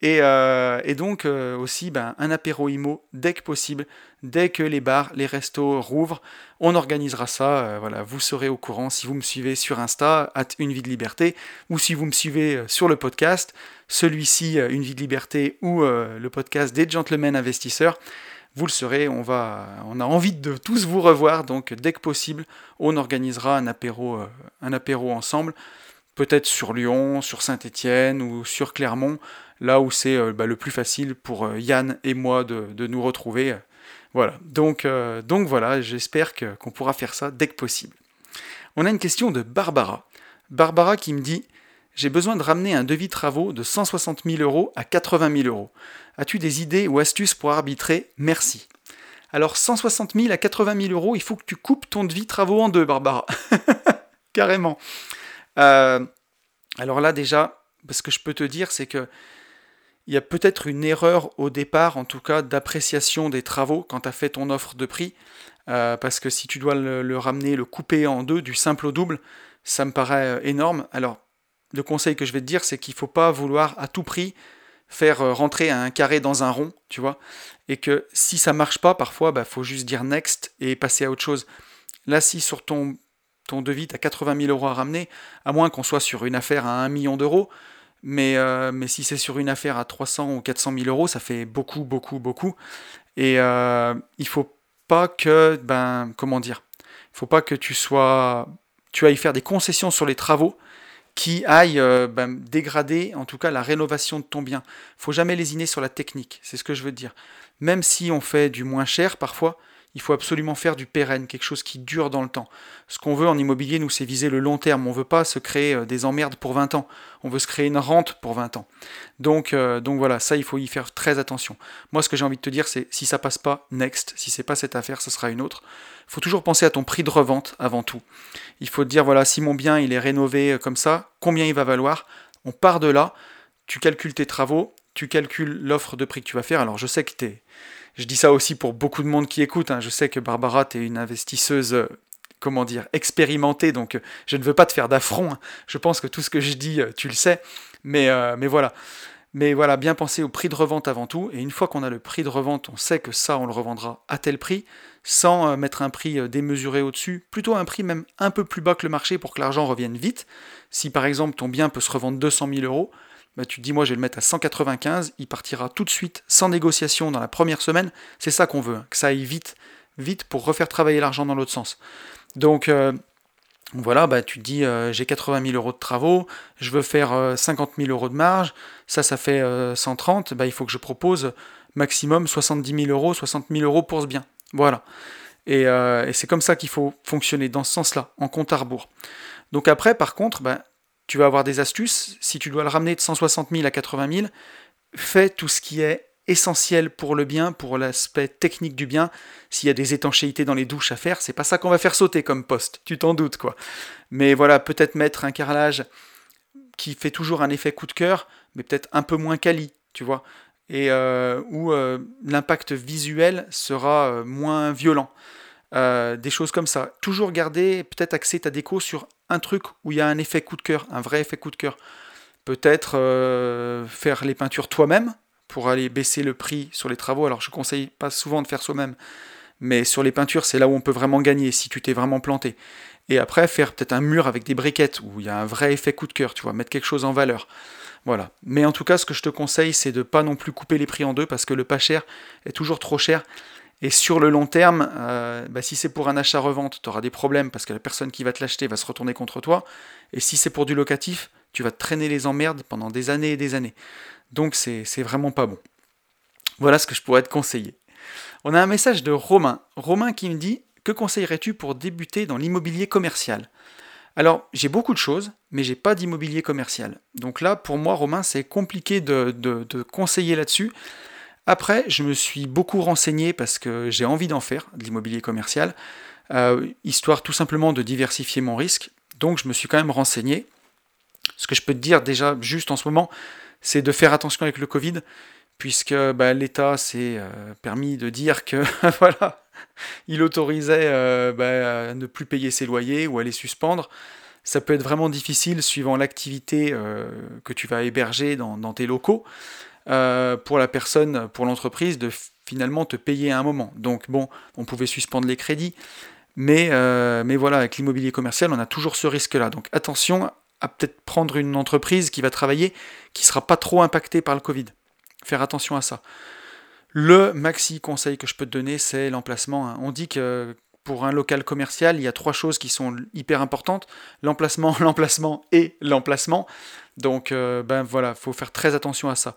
Et, euh, donc euh, aussi ben, un apéro IMO dès que possible, dès que les bars, les restos rouvrent, on organisera ça. Euh, voilà, vous serez au courant si vous me suivez sur Insta, at Une Vie de Liberté, ou si vous me suivez sur le podcast, celui-ci Une Vie de Liberté ou le podcast des Gentlemen Investisseurs. Vous le serez, on, va, on a envie de tous vous revoir, donc dès que possible, on organisera un apéro, un apéro ensemble peut-être sur Lyon, sur Saint-Étienne ou sur Clermont, là où c'est euh, bah, le plus facile pour euh, Yann et moi de, nous retrouver. Voilà, donc, euh, donc voilà, j'espère qu'on pourra faire ça dès que possible. On a une question de Barbara. Barbara qui me dit J'ai besoin de ramener un devis travaux de 160 000 euros à 80 000 euros. As-tu des idées ou astuces pour arbitrer? Merci. Alors 160 000 à 80 000 euros, il faut que tu coupes ton devis travaux en deux, Barbara. Carrément. Alors là déjà, ce que je peux te dire, c'est que il y a peut-être une erreur au départ, en tout cas, d'appréciation des travaux quand tu as fait ton offre de prix. Euh, parce que si tu dois le, ramener, le couper en deux, du simple au double, ça me paraît euh, énorme. Alors, le conseil que je vais te dire, c'est qu'il ne faut pas vouloir à tout prix faire rentrer un carré dans un rond, tu vois. Et que si ça marche pas, parfois, il bah, faut juste dire next et passer à autre chose. Là, si sur ton ton devis, tu as 80 000 euros à ramener, à moins qu'on soit sur une affaire à 1 million d'euros. Mais, euh, mais si c'est sur une affaire à 300 ou 400 000 euros, ça fait beaucoup, beaucoup, beaucoup. Et euh, il faut pas que, ben, comment dire, il faut pas que tu sois, tu ailles faire des concessions sur les travaux qui aillent euh, ben, dégrader, en tout cas, la rénovation de ton bien. Faut jamais lésiner sur la technique, c'est ce que je veux dire. Même si on fait du moins cher parfois, il faut absolument faire du pérenne, quelque chose qui dure dans le temps. Ce qu'on veut en immobilier, nous, c'est viser le long terme. On ne veut pas se créer euh, des emmerdes pour 20 ans. On veut se créer une rente pour 20 ans. Donc, euh, donc voilà, ça, il faut y faire très attention. Moi, ce que j'ai envie de te dire, c'est si ça passe pas, next. Si c'est pas cette affaire, ce sera une autre. Il faut toujours penser à ton prix de revente avant tout. Il faut te dire, voilà, si mon bien, il est rénové euh, comme ça, combien il va valoir? On part de là, tu calcules tes travaux, tu calcules l'offre de prix que tu vas faire. Alors, je sais que tu es je dis ça aussi pour beaucoup de monde qui écoute. Hein. Je sais que Barbara, tu es une investisseuse, euh, comment dire, expérimentée, donc euh, je ne veux pas te faire d'affront. Hein. Je pense que tout ce que je dis, euh, tu le sais. Mais, voilà. Mais voilà, bien penser au prix de revente avant tout. Et une fois qu'on a le prix de revente, on sait que ça, on le revendra à tel prix, sans mettre un prix démesuré au-dessus. Plutôt un prix même un peu plus bas que le marché pour que l'argent revienne vite. Si par exemple ton bien peut se revendre 200 000 euros, bah, tu te dis moi je vais le mettre à 195, il partira tout de suite sans négociation dans la première semaine. C'est ça qu'on veut, hein, que ça aille vite, vite pour refaire travailler l'argent dans l'autre sens. Donc euh, voilà, bah, tu te dis euh, j'ai 80 000 euros de travaux, je veux faire 50 euh, 000 euros de marge, ça ça fait 130, bah, il faut que je propose maximum 70 000 euros, 60 000 euros pour ce bien. Voilà. Et, c'est comme ça qu'il faut fonctionner, dans ce sens-là, en compte à rebours. Donc après, par contre, bah, tu vas avoir des astuces. Si tu dois le ramener de 160 000 à 80 000, fais tout ce qui est essentiel pour le bien, pour l'aspect technique du bien. S'il y a des étanchéités dans les douches à faire, c'est pas ça qu'on va faire sauter comme poste, tu t'en doutes quoi. Mais voilà, peut-être mettre un carrelage qui fait toujours un effet coup de cœur, mais peut-être un peu moins quali, tu vois. et où l'impact visuel sera moins violent. Des choses comme ça. Toujours garder, peut-être axer ta déco sur un truc où il y a un effet coup de cœur, un vrai effet coup de cœur. Peut-être faire les peintures toi-même pour aller baisser le prix sur les travaux. Alors je conseille pas souvent de faire soi-même, mais sur les peintures, c'est là où on peut vraiment gagner si tu t'es vraiment planté. Et après, faire peut-être un mur avec des briquettes où il y a un vrai effet coup de cœur, tu vois, mettre quelque chose en valeur. Voilà. Mais en tout cas, ce que je te conseille, c'est de pas non plus couper les prix en deux parce que le pas cher est toujours trop cher. Et sur le long terme, euh, bah, si c'est pour un achat-revente, tu auras des problèmes parce que la personne qui va te l'acheter va se retourner contre toi. Et si c'est pour du locatif, tu vas te traîner les emmerdes pendant des années et des années. Donc c'est vraiment pas bon. Voilà ce que je pourrais te conseiller. On a un message de Romain. Romain qui me dit Que conseillerais-tu pour débuter dans l'immobilier commercial? Alors, j'ai beaucoup de choses, mais j'ai pas d'immobilier commercial. Donc là, pour moi, Romain, c'est compliqué de, conseiller là-dessus. Après, je me suis beaucoup renseigné parce que j'ai envie d'en faire, de l'immobilier commercial, euh, histoire tout simplement de diversifier mon risque. Donc je me suis quand même renseigné. Ce que je peux te dire déjà juste en ce moment, c'est de faire attention avec le Covid, puisque bah, l'État s'est euh, permis de dire que voilà, il autorisait euh, bah, à ne plus payer ses loyers ou à les suspendre. Ça peut être vraiment difficile suivant l'activité que tu vas héberger dans, tes locaux pour la personne, pour l'entreprise, de finalement te payer à un moment. Donc bon, on pouvait suspendre les crédits, mais, mais voilà, avec l'immobilier commercial, on a toujours ce risque-là. Donc attention à peut-être prendre une entreprise qui va travailler, qui ne sera pas trop impactée par le Covid. Faire attention à ça. Le maxi conseil que je peux te donner, c'est l'emplacement. Hein. On dit que pour un local commercial, il y a trois choses qui sont hyper importantes l'emplacement, l'emplacement et l'emplacement. Donc, euh, ben voilà, faut faire très attention à ça.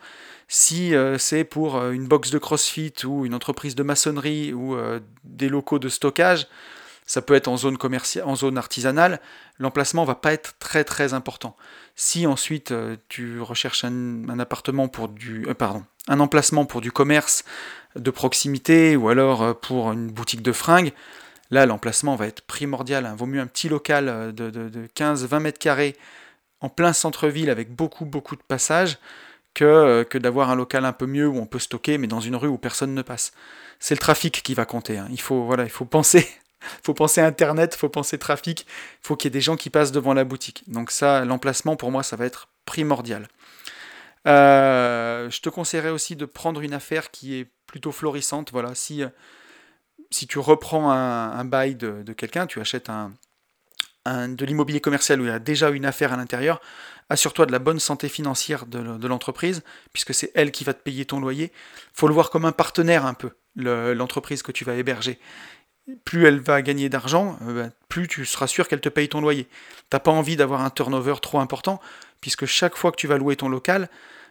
Si euh, c'est pour euh, une box de CrossFit ou une entreprise de maçonnerie ou des locaux de stockage, ça peut être en zone commerciale, en zone artisanale, l'emplacement va pas être très très important. Si ensuite tu recherches un, appartement pour du, emplacement pour du commerce de proximité ou alors pour une boutique de fringues, là l'emplacement va être primordial. Hein. Vaut mieux un petit local de, de 15-20 mètres carrés en plein centre-ville avec beaucoup beaucoup de passages que, que d'avoir un local un peu mieux où on peut stocker mais dans une rue où personne ne passe. C'est le trafic qui va compter. Hein. Il faut voilà, il faut penser faut penser Internet, faut penser trafic, faut qu'il y ait des gens qui passent devant la boutique. Donc ça, l'emplacement, pour moi, ça va être primordial. Euh, je te conseillerais aussi de prendre une affaire qui est plutôt florissante. Voilà, si, si tu reprends un, bail de, quelqu'un, tu achètes un, de l'immobilier commercial où il y a déjà une affaire à l'intérieur, assure-toi de la bonne santé financière de, l'entreprise, puisque c'est elle qui va te payer ton loyer. faut le voir comme un partenaire un peu, l'entreprise que tu vas héberger plus elle va gagner d'argent, euh, bah, plus tu seras sûr qu'elle te paye ton loyer. T'as pas envie d'avoir un turnover trop important, puisque chaque fois que tu vas louer ton local,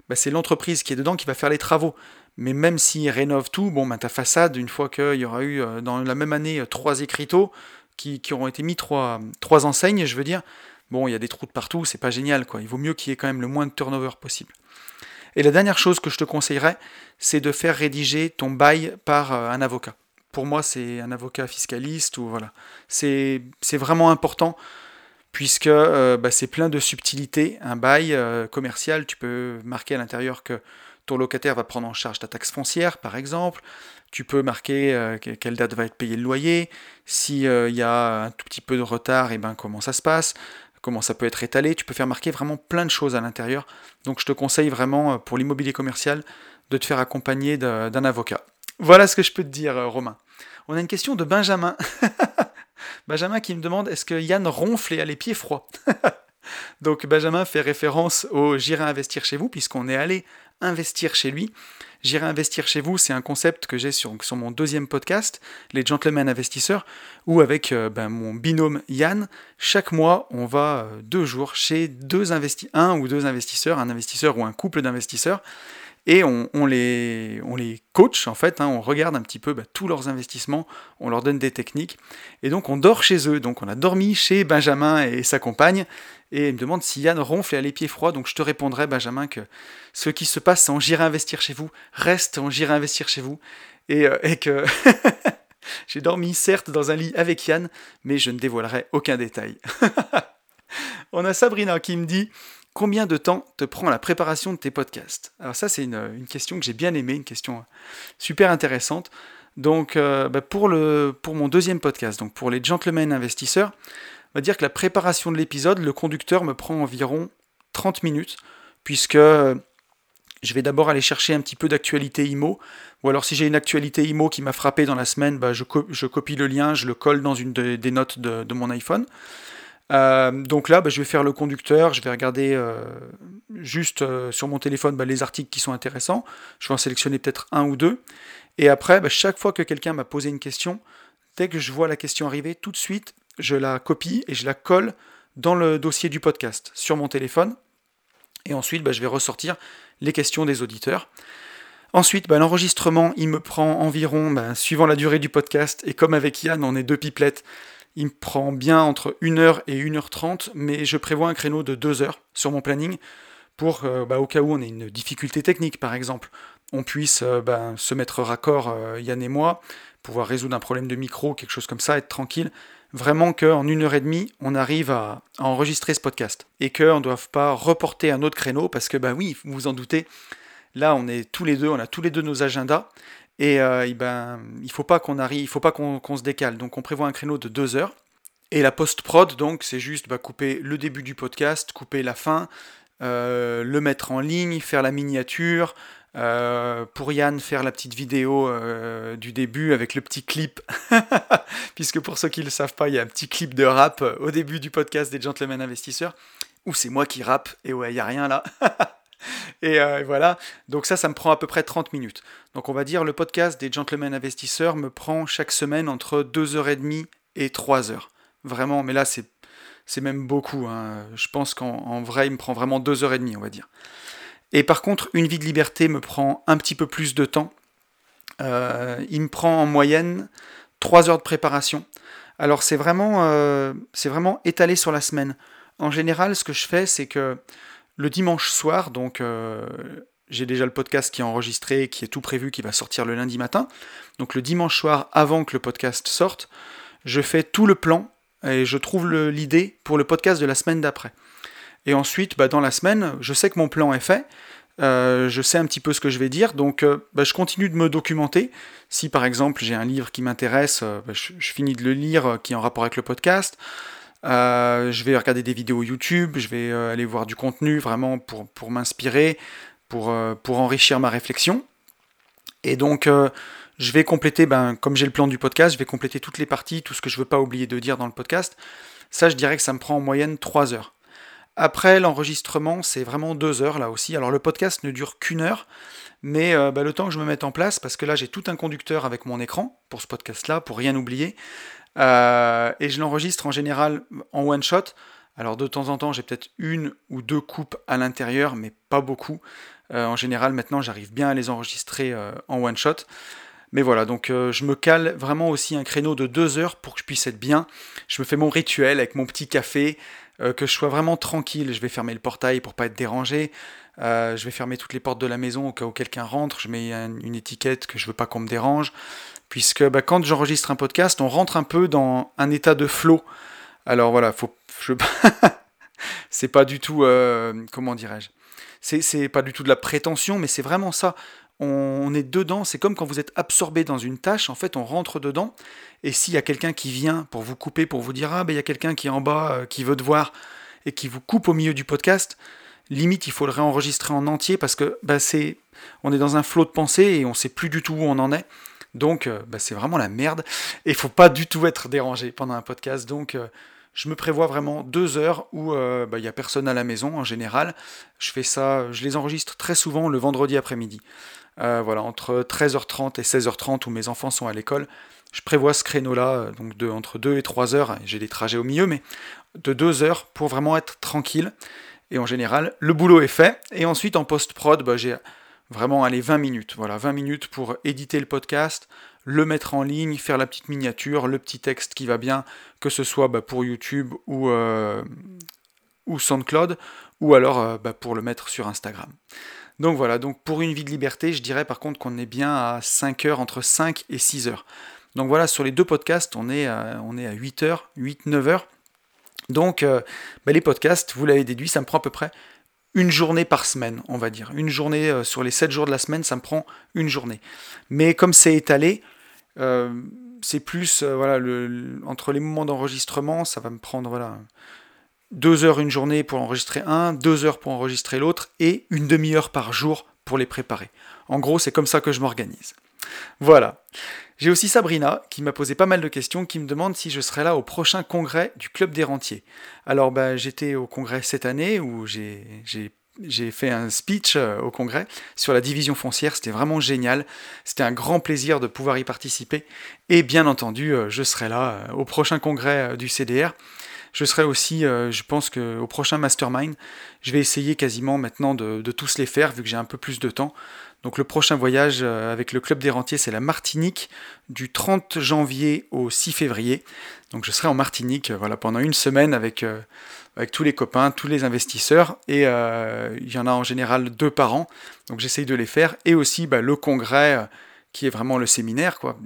bah, c'est l'entreprise qui est dedans qui va faire les travaux. Mais même s'ils rénovent tout, bon, bah, ta façade, une fois qu'il y aura eu euh, dans la même année euh, trois écriteaux qui, auront été mis, trois, trois enseignes, je veux dire, bon, il y a des trous de partout, c'est pas génial, quoi. Il vaut mieux qu'il y ait quand même le moins de turnover possible. Et la dernière chose que je te conseillerais, c'est de faire rédiger ton bail par un avocat pour moi, c'est un avocat fiscaliste ou voilà. C'est vraiment important puisque euh, bah, c'est plein de subtilités. Un bail euh, commercial, tu peux marquer à l'intérieur que ton locataire va prendre en charge ta taxe foncière, par exemple. Tu peux marquer euh, quelle date va être payé le loyer. S'il y a un tout petit peu de retard, et eh ben comment ça se passe? Comment ça peut être étalé? Tu peux faire marquer vraiment plein de choses à l'intérieur. Donc je te conseille vraiment pour l'immobilier commercial de te faire accompagner d'un avocat. Voilà ce que je peux te dire, euh, Romain. On a une question de Benjamin. Benjamin qui me demande est-ce que Yann ronfle et a les pieds froids? Donc Benjamin fait référence au J'irai investir chez vous, puisqu'on est allé investir chez lui. J'irai investir chez vous, c'est un concept que j'ai sur, sur, mon deuxième podcast, Les Gentlemen Investisseurs, où avec euh, ben, mon binôme Yann, chaque mois, on va euh, deux jours chez deux un ou deux investisseurs, un investisseur ou un couple d'investisseurs, et on, les, on les coach en fait, hein, on regarde un petit peu bah, tous leurs investissements, on leur donne des techniques, et donc on dort chez eux. Donc on a dormi chez Benjamin et sa compagne, et il me demande si Yann ronfle et a les pieds froids, donc je te répondrai Benjamin que ce qui se passe en J'irai investir chez vous. Reste en J'irai investir chez vous, et, euh, et que j'ai dormi certes dans un lit avec Yann, mais je ne dévoilerai aucun détail. on a Sabrina qui me dit combien de temps te prend la préparation de tes podcasts? Alors ça, c'est une, question que j'ai bien aimée, une question super intéressante. Donc, bah, pour, mon deuxième podcast, donc pour les gentlemen investisseurs, on va dire que la préparation de l'épisode, le conducteur me prend environ 30 minutes, puisque je vais d'abord aller chercher un petit peu d'actualité IMO, ou alors si j'ai une actualité IMO qui m'a frappé dans la semaine, bah, je, copie le lien, je le colle dans une des notes de, mon iPhone. Euh, donc là, bah, je vais faire le conducteur, je vais regarder euh, juste euh, sur mon téléphone bah, les articles qui sont intéressants, je vais en sélectionner peut-être un ou deux, et après, chaque fois que quelqu'un m'a posé une question, dès que je vois la question arriver, tout de suite, je la copie et je la colle dans le dossier du podcast sur mon téléphone. Et ensuite, bah, je vais ressortir les questions des auditeurs. Ensuite, bah, l'enregistrement, il me prend environ, bah, suivant la durée du podcast, et comme avec Yann, on est deux pipelettes, il me prend bien entre 1h et 1h30, mais je prévois un créneau de 2 heures sur mon planning pour, euh, au cas où on ait une difficulté technique, par exemple, on puisse euh, se mettre raccord, euh, Yann et moi, pouvoir résoudre un problème de micro, quelque chose comme ça, être tranquille vraiment qu'en une heure et demie, on arrive à, enregistrer ce podcast. Et qu'on ne doive pas reporter un autre créneau, parce que, ben oui, vous vous en doutez, là, on est tous les deux, on a tous les deux nos agendas. Et, euh, ben, il faut pas qu'on arrive, il faut pas qu'on se décale. Donc on prévoit un créneau de deux heures. Et la post-prod, donc, c'est juste bah, couper le début du podcast, couper la fin, euh, le mettre en ligne, faire la miniature, euh, pour Yann faire la petite vidéo du début avec le petit clip, puisque pour ceux qui ne le savent pas, il y a un petit clip de rap au début du podcast des Gentlemen Investisseurs, où c'est moi qui rappe, et ouais, il n'y a rien là. et voilà, donc ça, ça me prend à peu près 30 minutes. Donc on va dire le podcast des Gentlemen Investisseurs me prend chaque semaine entre 2h30 et 3h. Vraiment, mais là c'est, c'est même beaucoup. Hein. Je pense qu'en vrai, il me prend vraiment 2h30, on va dire. Et par contre, une vie de liberté me prend un petit peu plus de temps. Euh, il me prend en moyenne 3 heures de préparation. Alors c'est vraiment, euh, c'est vraiment étalé sur la semaine. En général, ce que je fais, c'est que le dimanche soir, donc euh, j'ai déjà le podcast qui est enregistré, qui est tout prévu, qui va sortir le lundi matin. Donc le dimanche soir, avant que le podcast sorte, je fais tout le plan et je trouve l'idée pour le podcast de la semaine d'après. Et ensuite, bah, dans la semaine, je sais que mon plan est fait. Euh, je sais un petit peu ce que je vais dire, donc euh, bah, je continue de me documenter. Si par exemple j'ai un livre qui m'intéresse, bah, je, finis de le lire, qui est en rapport avec le podcast. Je vais regarder des vidéos YouTube, je vais aller voir du contenu vraiment pour, pour m'inspirer, pour, pour enrichir ma réflexion. Et donc je vais compléter, ben, comme j'ai le plan du podcast, je vais compléter toutes les parties, tout ce que je ne veux pas oublier de dire dans le podcast. Ça, je dirais que ça me prend en moyenne 3 heures. Après, l'enregistrement, c'est vraiment deux heures là aussi. Alors le podcast ne dure qu'une heure, mais euh, bah, le temps que je me mette en place, parce que là j'ai tout un conducteur avec mon écran pour ce podcast-là, pour rien oublier, euh, et je l'enregistre en général en one shot. Alors de temps en temps, j'ai peut-être une ou deux coupes à l'intérieur, mais pas beaucoup. Euh, en général, maintenant, j'arrive bien à les enregistrer en one shot. Mais voilà, donc je me cale vraiment aussi un créneau de deux heures pour que je puisse être bien. Je me fais mon rituel avec mon petit café, euh, que je sois vraiment tranquille. Je vais fermer le portail pour pas être dérangé. Euh, je vais fermer toutes les portes de la maison au cas où quelqu'un rentre. Je mets une étiquette que je veux pas qu'on me dérange. Puisque bah, quand j'enregistre un podcast, on rentre un peu dans un état de flow. Alors voilà, c'est pas du tout, euh, comment dirais-je, c'est pas du tout de la prétention, mais c'est vraiment ça on est dedans, c'est comme quand vous êtes absorbé dans une tâche, en fait on rentre dedans, et s'il y a quelqu'un qui vient pour vous couper, pour vous dire ah ben il y a quelqu'un qui est en bas, euh, qui veut te voir, et qui vous coupe au milieu du podcast, limite il faut le réenregistrer en entier parce que bah, c'est, on est dans un flot de pensée et on sait plus du tout où on en est. Donc euh, bah, c'est vraiment la merde, et il faut pas du tout être dérangé pendant un podcast, donc... Euh, je me prévois vraiment deux heures où bah, il n'y a personne à la maison en général. Je fais ça, je les enregistre très souvent le vendredi après-midi. Euh, voilà, entre 13h30 et 16h30 où mes enfants sont à l'école. Je prévois ce créneau-là, euh, donc de, entre 2 et 3 heures, j'ai des trajets au milieu, mais de 2 heures pour vraiment être tranquille. Et en général, le boulot est fait. Et ensuite, en post-prod, bah, j'ai vraiment allé 20 minutes. Voilà, 20 minutes pour éditer le podcast, le mettre en ligne, faire la petite miniature, le petit texte qui va bien, que ce soit bah, pour YouTube ou, euh, ou SoundCloud, ou alors bah, pour le mettre sur Instagram. Donc voilà, donc pour une vie de liberté, je dirais par contre qu'on est bien à 5 heures, entre 5 et 6 heures. Donc voilà, sur les deux podcasts, on est à, on est à 8 heures, 8-9 heures. Donc euh, bah, les podcasts, vous l'avez déduit, ça me prend à peu près une journée par semaine, on va dire. Une journée sur les 7 jours de la semaine, ça me prend une journée. Mais comme c'est étalé, c'est plus voilà le, entre les moments d'enregistrement, ça va me prendre voilà deux heures une journée pour enregistrer un, deux heures pour enregistrer l'autre et une demi-heure par jour pour les préparer. En gros, c'est comme ça que je m'organise. Voilà. J'ai aussi Sabrina qui m'a posé pas mal de questions, qui me demande si je serai là au prochain congrès du Club des Rentiers. Alors bah, j'étais au congrès cette année où j'ai fait un speech euh, au congrès sur la division foncière, c'était vraiment génial, c'était un grand plaisir de pouvoir y participer, et bien entendu, euh, je serai là euh, au prochain congrès du CDR. Je serai aussi, je pense qu'au prochain Mastermind, je vais essayer quasiment maintenant de tous les faire, vu que j'ai un peu plus de temps. Donc le prochain voyage euh, avec le Club des Rentiers, c'est la Martinique du 30 janvier au 6 février. Donc je serai en Martinique euh, voilà, pendant une semaine avec, euh, avec tous les copains, tous les investisseurs. Et il y en a en général deux par an. Donc j'essaye de les faire. Et aussi bah, le congrès qui est vraiment le séminaire. Quoi,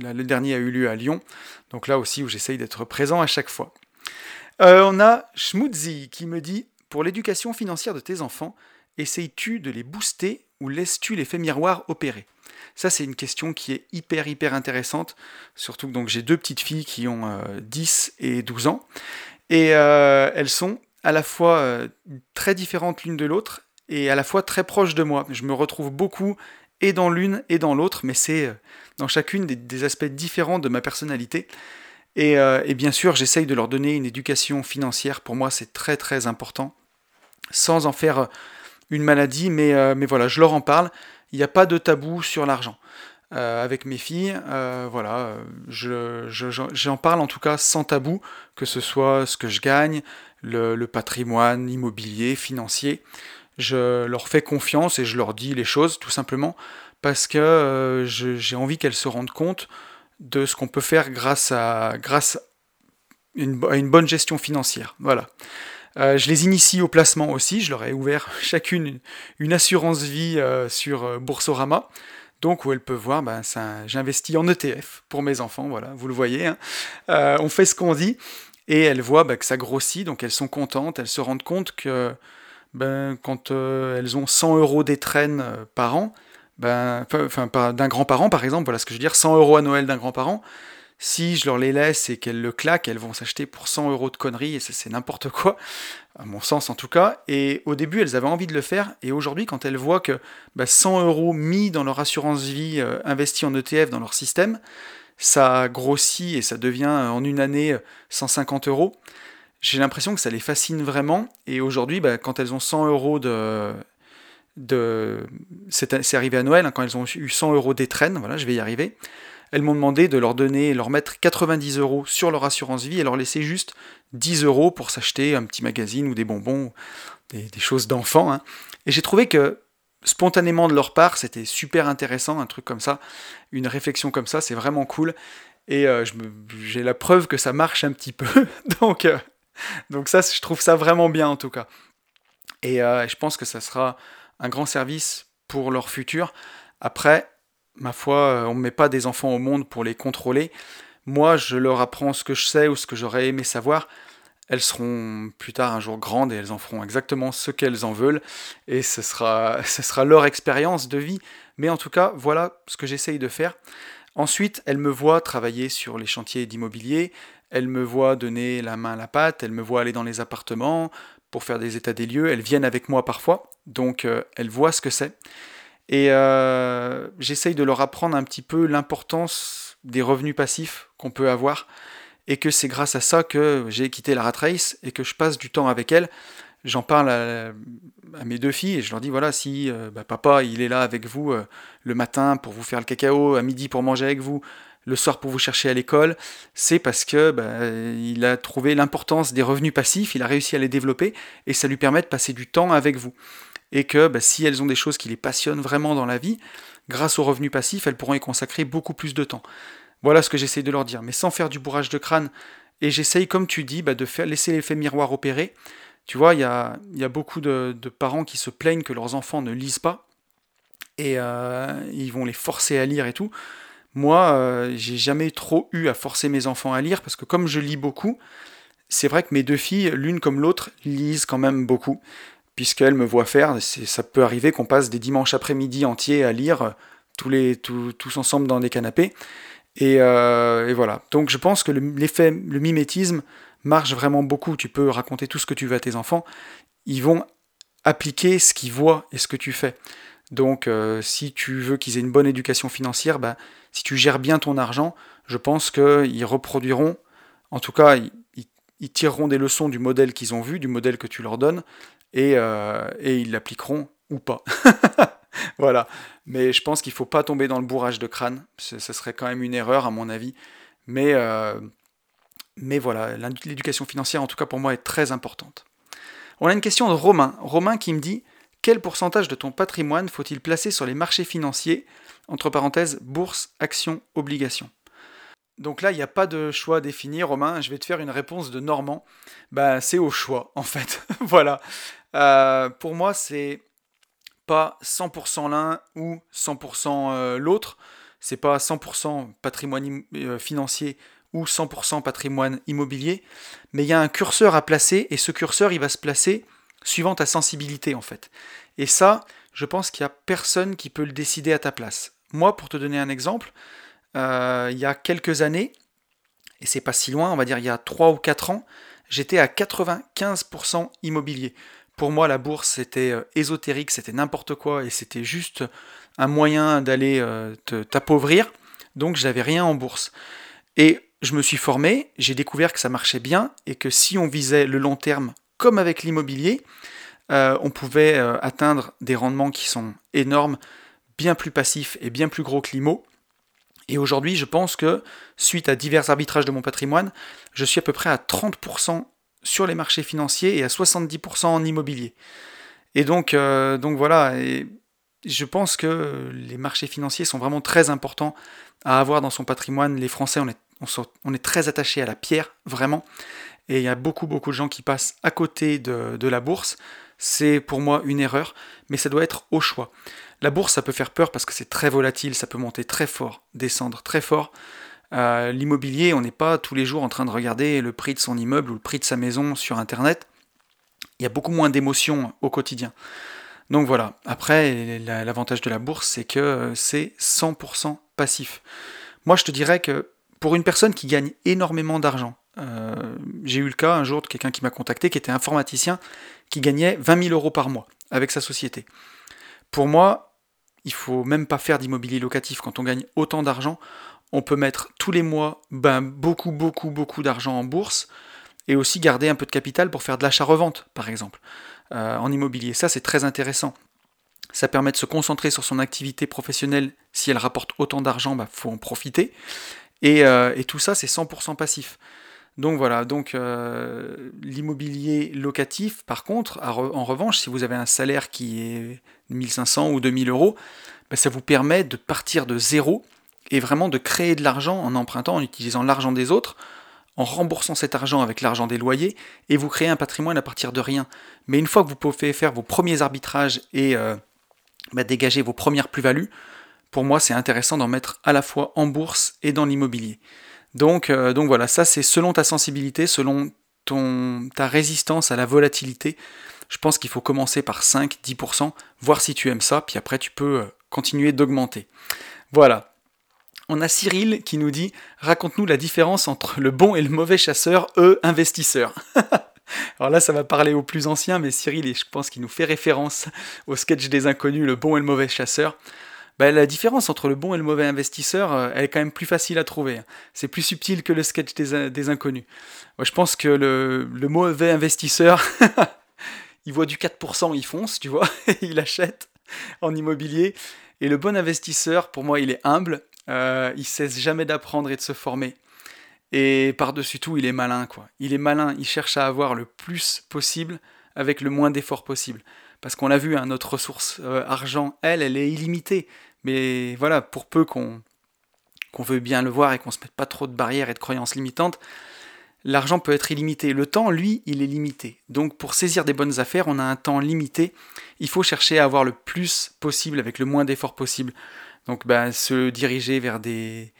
le dernier a eu lieu à Lyon. Donc là aussi où j'essaye d'être présent à chaque fois. on a Schmutzi qui me dit, pour l'éducation financière de tes enfants, essayes-tu de les booster ou laisses-tu l'effet miroir opérer? Ça, c'est une question qui est hyper, hyper intéressante, surtout que donc, j'ai deux petites filles qui ont 10 euh, et 12 ans, et euh, elles sont à la fois euh, très différentes l'une de l'autre, et à la fois très proches de moi. Je me retrouve beaucoup et dans l'une et dans l'autre, mais c'est dans chacune des, aspects différents de ma personnalité. Et, et bien sûr, j'essaye de leur donner une éducation financière. Pour moi, c'est très très important, sans en faire une maladie, mais, euh, mais voilà, je leur en parle. Il n'y a pas de tabou sur l'argent. Euh, avec mes filles, euh, voilà, j'en parle en tout cas sans tabou, que ce soit ce que je gagne, le, patrimoine immobilier, financier. Je leur fais confiance et je leur dis les choses tout simplement parce que j'ai envie qu'elles se rendent compte de ce qu'on peut faire grâce à, grâce une, à une bonne gestion financière. Voilà. Euh, je les initie au placement aussi, je leur ai ouvert chacune une assurance vie euh, sur euh, Boursorama. Donc où elles peuvent voir, ben, j'investis en ETF pour mes enfants, voilà, vous le voyez. Hein. on fait ce qu'on dit et elles voient que ça grossit, donc elles sont contentes, elles se rendent compte que ben, quand elles ont 100 euros d'étrennes par an, ben, d'un grand-parent par exemple, voilà ce que je veux dire, 100 euros à Noël d'un grand-parent, si je leur les laisse et qu'elles le claquent, elles vont s'acheter pour 100 euros de conneries, et ça c'est n'importe quoi, à mon sens en tout cas. Et au début, elles avaient envie de le faire, et aujourd'hui, quand elles voient que 100 bah, euros mis dans leur assurance vie, euh, investis en ETF dans leur système, ça grossit et ça devient euh, en une année 150 euros, j'ai l'impression que ça les fascine vraiment. Et aujourd'hui, bah, quand elles ont 100 euros de, de c'est arrivé à Noël, hein, quand elles ont eu 100 euros d'étrennes, voilà, je vais y arriver elles m'ont demandé de leur donner, leur mettre 90 euros sur leur assurance vie et leur laisser juste 10 euros pour s'acheter un petit magazine ou des bonbons, des, choses d'enfants. Hein. Et j'ai trouvé que spontanément de leur part, c'était super intéressant, un truc comme ça, une réflexion comme ça, c'est vraiment cool. Et euh, j'ai la preuve que ça marche un petit peu. donc, euh, donc ça, je trouve ça vraiment bien en tout cas. Et euh, je pense que ça sera un grand service pour leur futur. Après, ma foi, euh, on ne met pas des enfants au monde pour les contrôler. Moi, je leur apprends ce que je sais ou ce que j'aurais aimé savoir. Elles seront plus tard un jour grandes et elles en feront exactement ce qu'elles en veulent. Et ce sera, leur expérience de vie. Mais en tout cas, voilà ce que j'essaye de faire. Ensuite, elles me voient travailler sur les chantiers d'immobilier. Elles me voient donner la main à la pâte. Elles me voient aller dans les appartements pour faire des états des lieux. Elles viennent avec moi parfois. Donc, euh, elles voient ce que c'est. Et euh, j'essaye de leur apprendre un petit peu l'importance des revenus passifs qu'on peut avoir. Et que c'est grâce à ça que j'ai quitté la rat race et que je passe du temps avec elles. J'en parle à, mes deux filles et je leur dis voilà, si euh, bah, papa il est là avec vous euh, le matin pour vous faire le cacao, à midi pour manger avec vous, le soir pour vous chercher à l'école, c'est parce que bah, il a trouvé l'importance des revenus passifs, il a réussi à les développer et ça lui permet de passer du temps avec vous et que bah, si elles ont des choses qui les passionnent vraiment dans la vie, grâce aux revenus passifs, elles pourront y consacrer beaucoup plus de temps. Voilà ce que j'essaye de leur dire, mais sans faire du bourrage de crâne. Et j'essaye, comme tu dis, bah, de faire, laisser l'effet miroir opérer. Tu vois, il y a, beaucoup de, parents qui se plaignent que leurs enfants ne lisent pas, et euh, ils vont les forcer à lire et tout. Moi, euh, j'ai jamais trop eu à forcer mes enfants à lire, parce que comme je lis beaucoup, c'est vrai que mes deux filles, l'une comme l'autre, lisent quand même beaucoup puisqu'elle me voit faire. Ça peut arriver qu'on passe des dimanches après-midi entiers à lire tous, les, tous ensemble dans des canapés. Et, et, voilà. Donc je pense que l'effet, le mimétisme marche vraiment beaucoup. Tu peux raconter tout ce que tu veux à tes enfants. Ils vont appliquer ce qu'ils voient et ce que tu fais. Donc euh, si tu veux qu'ils aient une bonne éducation financière, bah, si tu gères bien ton argent, je pense qu'ils reproduiront, en tout cas, tireront des leçons du modèle qu'ils ont vu, du modèle que tu leur donnes, et, euh, ils l'appliqueront ou pas. voilà. Mais je pense qu'il ne faut pas tomber dans le bourrage de crâne. Ce, serait quand même une erreur, à mon avis. Mais, euh, mais voilà, l'éducation financière, en tout cas pour moi, est très importante. On a une question de Romain. Romain qui me dit quel pourcentage de ton patrimoine faut-il placer sur les marchés financiers? Entre parenthèses, bourse, actions, obligations. Donc là, il n'y a pas de choix défini, Romain. Je vais te faire une réponse de Normand. Bah, c'est au choix, en fait. voilà. Euh, pour moi, c'est pas 100% l'un ou 100% euh, l'autre. C'est pas 100% patrimoine euh, financier ou 100% patrimoine immobilier. Mais il y a un curseur à placer et ce curseur, il va se placer suivant ta sensibilité en fait. Et ça, je pense qu'il n'y a personne qui peut le décider à ta place. Moi, pour te donner un exemple, euh, il y a quelques années, et c'est pas si loin, on va dire il y a 3 ou 4 ans, j'étais à 95% immobilier. Pour moi, la bourse, c'était euh, ésotérique, c'était n'importe quoi, et c'était juste un moyen d'aller euh, t'appauvrir. Donc, je n'avais rien en bourse. Et je me suis formé, j'ai découvert que ça marchait bien, et que si on visait le long terme comme avec l'immobilier, on pouvait atteindre des rendements qui sont énormes, bien plus passifs et bien plus gros que l'IMO. Et aujourd'hui, je pense que, suite à divers arbitrages de mon patrimoine, je suis à peu près à 30% sur les marchés financiers et à 70% en immobilier. Et donc, euh, donc voilà, et je pense que les marchés financiers sont vraiment très importants à avoir dans son patrimoine. Les Français, on est, on est très attachés à la pierre, vraiment et il y a beaucoup beaucoup de gens qui passent à côté de, la bourse. C'est pour moi une erreur, mais ça doit être au choix. La bourse, ça peut faire peur parce que c'est très volatile, ça peut monter très fort, descendre très fort. Euh, l'immobilier, on n'est pas tous les jours en train de regarder le prix de son immeuble ou le prix de sa maison sur Internet. Il y a beaucoup moins d'émotions au quotidien. Donc voilà, après, l'avantage de la bourse, c'est que c'est 100% passif. Moi, je te dirais que pour une personne qui gagne énormément d'argent, euh, j'ai eu le cas un jour de quelqu'un qui m'a contacté, qui était informaticien, qui gagnait 20 000 euros par mois avec sa société. Pour moi, il faut même pas faire d'immobilier locatif. Quand on gagne autant d'argent, on peut mettre tous les mois ben, beaucoup, beaucoup, beaucoup d'argent en bourse et aussi garder un peu de capital pour faire de l'achat-revente, par exemple, euh, en immobilier. Ça, c'est très intéressant. Ça permet de se concentrer sur son activité professionnelle. Si elle rapporte autant d'argent, il ben, faut en profiter. Et, euh, et tout ça, c'est 100% passif. Donc voilà, donc euh, l'immobilier locatif, par contre, en revanche, si vous avez un salaire qui est 1500 ou 2000 euros, bah, ça vous permet de partir de zéro et vraiment de créer de l'argent en empruntant, en utilisant l'argent des autres, en remboursant cet argent avec l'argent des loyers, et vous créez un patrimoine à partir de rien. Mais une fois que vous pouvez faire vos premiers arbitrages et euh, bah, dégager vos premières plus-values, pour moi c'est intéressant d'en mettre à la fois en bourse et dans l'immobilier. Donc, euh, donc voilà, ça c'est selon ta sensibilité, selon ton, ta résistance à la volatilité. Je pense qu'il faut commencer par 5-10%, voir si tu aimes ça, puis après tu peux euh, continuer d'augmenter. Voilà. On a Cyril qui nous dit Raconte-nous la différence entre le bon et le mauvais chasseur, eux, investisseurs. Alors là, ça va parler aux plus anciens, mais Cyril, je pense qu'il nous fait référence au sketch des inconnus, le bon et le mauvais chasseur. Bah, la différence entre le bon et le mauvais investisseur, euh, elle est quand même plus facile à trouver. C'est plus subtil que le sketch des, inconnus. Moi, je pense que le, mauvais investisseur, il voit du 4%, il fonce, tu vois, il achète en immobilier. Et le bon investisseur, pour moi, il est humble, euh, il cesse jamais d'apprendre et de se former. Et par-dessus tout, il est malin, quoi. Il est malin, il cherche à avoir le plus possible avec le moins d'efforts possible. Parce qu'on l'a vu, hein, notre ressource euh, argent, elle, elle est illimitée. Mais voilà, pour peu qu'on qu'on veut bien le voir et qu'on se mette pas trop de barrières et de croyances limitantes, l'argent peut être illimité. Le temps, lui, il est limité. Donc pour saisir des bonnes affaires, on a un temps limité. Il faut chercher à avoir le plus possible avec le moins d'efforts possible. Donc ben, se diriger vers des,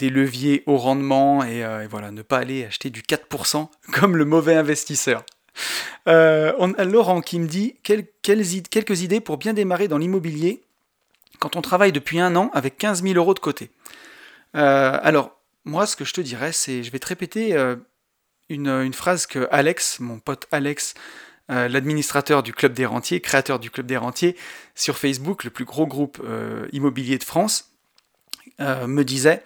leviers au rendement et, euh, et, voilà, ne pas aller acheter du 4% comme le mauvais investisseur. a Laurent qui me dit quelques idées pour bien démarrer dans l'immobilier quand on travaille depuis un an avec 15 000 euros de côté. alors, moi, ce que je te dirais, c'est, je vais te répéter une, une, phrase que Alex, mon pote Alex, euh, l'administrateur du Club des Rentiers, créateur du Club des Rentiers, sur Facebook, le plus gros groupe euh, immobilier de France, euh, me disait,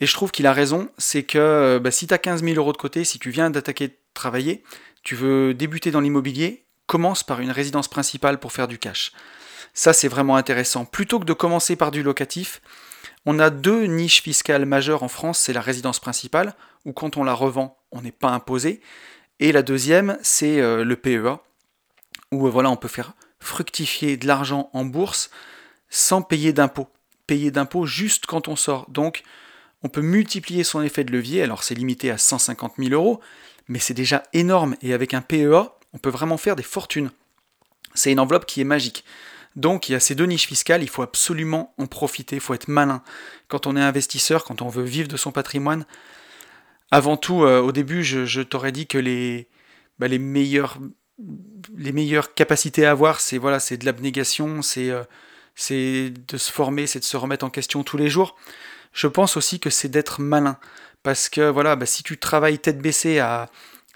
et je trouve qu'il a raison, c'est que bah, si tu as 15 000 euros de côté, si tu viens d'attaquer travailler, tu veux débuter dans l'immobilier, commence par une résidence principale pour faire du cash. Ça, c'est vraiment intéressant. Plutôt que de commencer par du locatif, on a deux niches fiscales majeures en France, c'est la résidence principale, où quand on la revend, on n'est pas imposé, et la deuxième, c'est euh, le PEA, où euh, voilà, on peut faire fructifier de l'argent en bourse sans payer d'impôts. Payer d'impôts juste quand on sort. Donc, on peut multiplier son effet de levier. Alors, c'est limité à 150 000 euros, mais c'est déjà énorme. Et avec un PEA, on peut vraiment faire des fortunes. C'est une enveloppe qui est magique. Donc il y a ces deux niches fiscales, il faut absolument en profiter, il faut être malin. Quand on est investisseur, quand on veut vivre de son patrimoine, avant tout, euh, au début, je, t'aurais dit que les, bah, les, meilleures, capacités à avoir, c'est voilà, c'est de l'abnégation, c'est euh, c'est de se former, c'est de se remettre en question tous les jours. Je pense aussi que c'est d'être malin. Parce que voilà, bah, si tu travailles tête baissée à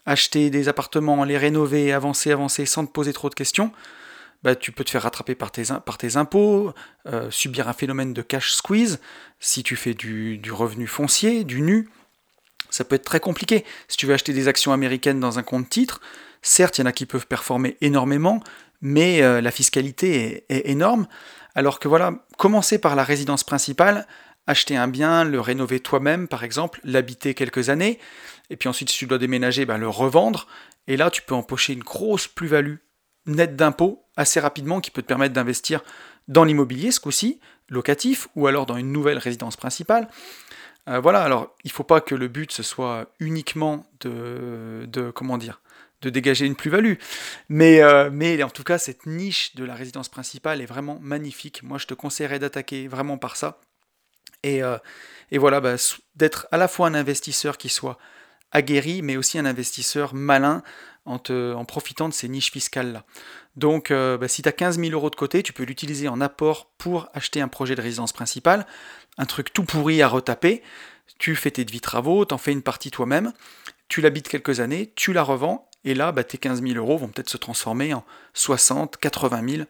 acheter des appartements, les rénover, avancer, avancer sans te poser trop de questions, bah, tu peux te faire rattraper par tes, impôts, euh, subir un phénomène de cash squeeze, si tu fais du, revenu foncier, du nu, ça peut être très compliqué. Si tu veux acheter des actions américaines dans un compte titre, certes, il y en a qui peuvent performer énormément, mais euh, la fiscalité est, énorme. Alors que voilà, commencer par la résidence principale, acheter un bien, le rénover toi-même, par exemple, l'habiter quelques années, et puis ensuite, si tu dois déménager, ben, le revendre, et là, tu peux empocher une grosse plus-value nette d'impôts assez rapidement qui peut te permettre d'investir dans l'immobilier, ce coup-ci, locatif, ou alors dans une nouvelle résidence principale. Euh, voilà, alors il ne faut pas que le but ce soit uniquement de, de comment dire, de dégager une plus-value. Mais, euh, mais en tout cas, cette niche de la résidence principale est vraiment magnifique. Moi, je te conseillerais d'attaquer vraiment par ça. Et, euh, et voilà, bah, d'être à la fois un investisseur qui soit aguerri, mais aussi un investisseur malin en, profitant de ces niches fiscales-là. Donc, bah, si tu as 15 000 euros de côté, tu peux l'utiliser en apport pour acheter un projet de résidence principale un truc tout pourri à retaper, tu fais tes devis travaux, t'en fais une partie toi-même, tu l'habites quelques années, tu la revends, et là, bah, tes 15 000 euros vont peut-être se transformer en 60, 80 000.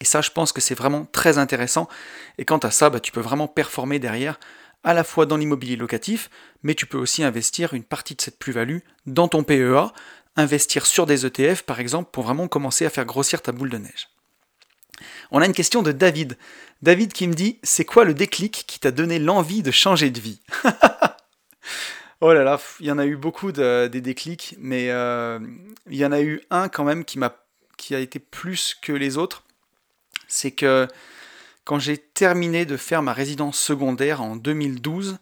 Et ça, je pense que c'est vraiment très intéressant. Et quant à ça, bah, tu peux vraiment performer derrière, à la fois dans l'immobilier locatif, mais tu peux aussi investir une partie de cette plus-value dans ton PEA, investir sur des ETF par exemple, pour vraiment commencer à faire grossir ta boule de neige. On a une question de David. David qui me dit C'est quoi le déclic qui t'a donné l'envie de changer de vie? Oh là là, il y en a eu beaucoup de, des déclics, mais euh, il y en a eu un quand même qui, m'a, qui a été plus que les autres. C'est que quand j'ai terminé de faire ma résidence secondaire en 2012,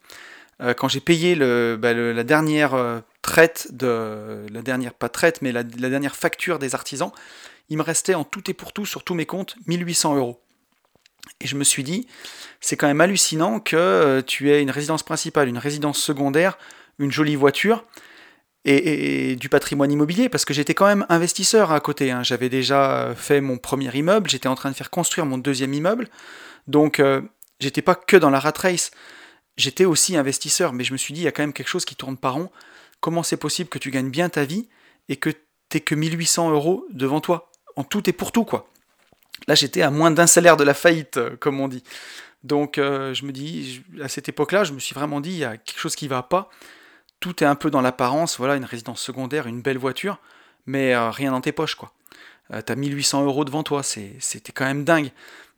euh, quand j'ai payé bah, la dernière euh, traite de la dernière pas traite mais la, dernière facture des artisans, il me restait en tout et pour tout sur tous mes comptes 1800 euros. Et je me suis dit, c'est quand même hallucinant que euh, tu aies une résidence principale, une résidence secondaire, une jolie voiture et, du patrimoine immobilier, parce que j'étais quand même investisseur à côté. Hein. J'avais déjà fait mon premier immeuble, j'étais en train de faire construire mon deuxième immeuble, donc euh, j'étais pas que dans la rat race, j'étais aussi investisseur, mais je me suis dit, il y a quand même quelque chose qui tourne pas rond. Comment c'est possible que tu gagnes bien ta vie et que tu que 1800 euros devant toi, en tout et pour tout, quoi Là, j'étais à moins d'un salaire de la faillite, euh, comme on dit. Donc, euh, je me dis, à cette époque-là, je me suis vraiment dit, il y a quelque chose qui va pas. Tout est un peu dans l'apparence, voilà, une résidence secondaire, une belle voiture, mais euh, rien dans tes poches, quoi. T'as 1800 euros devant toi, c'était quand même dingue.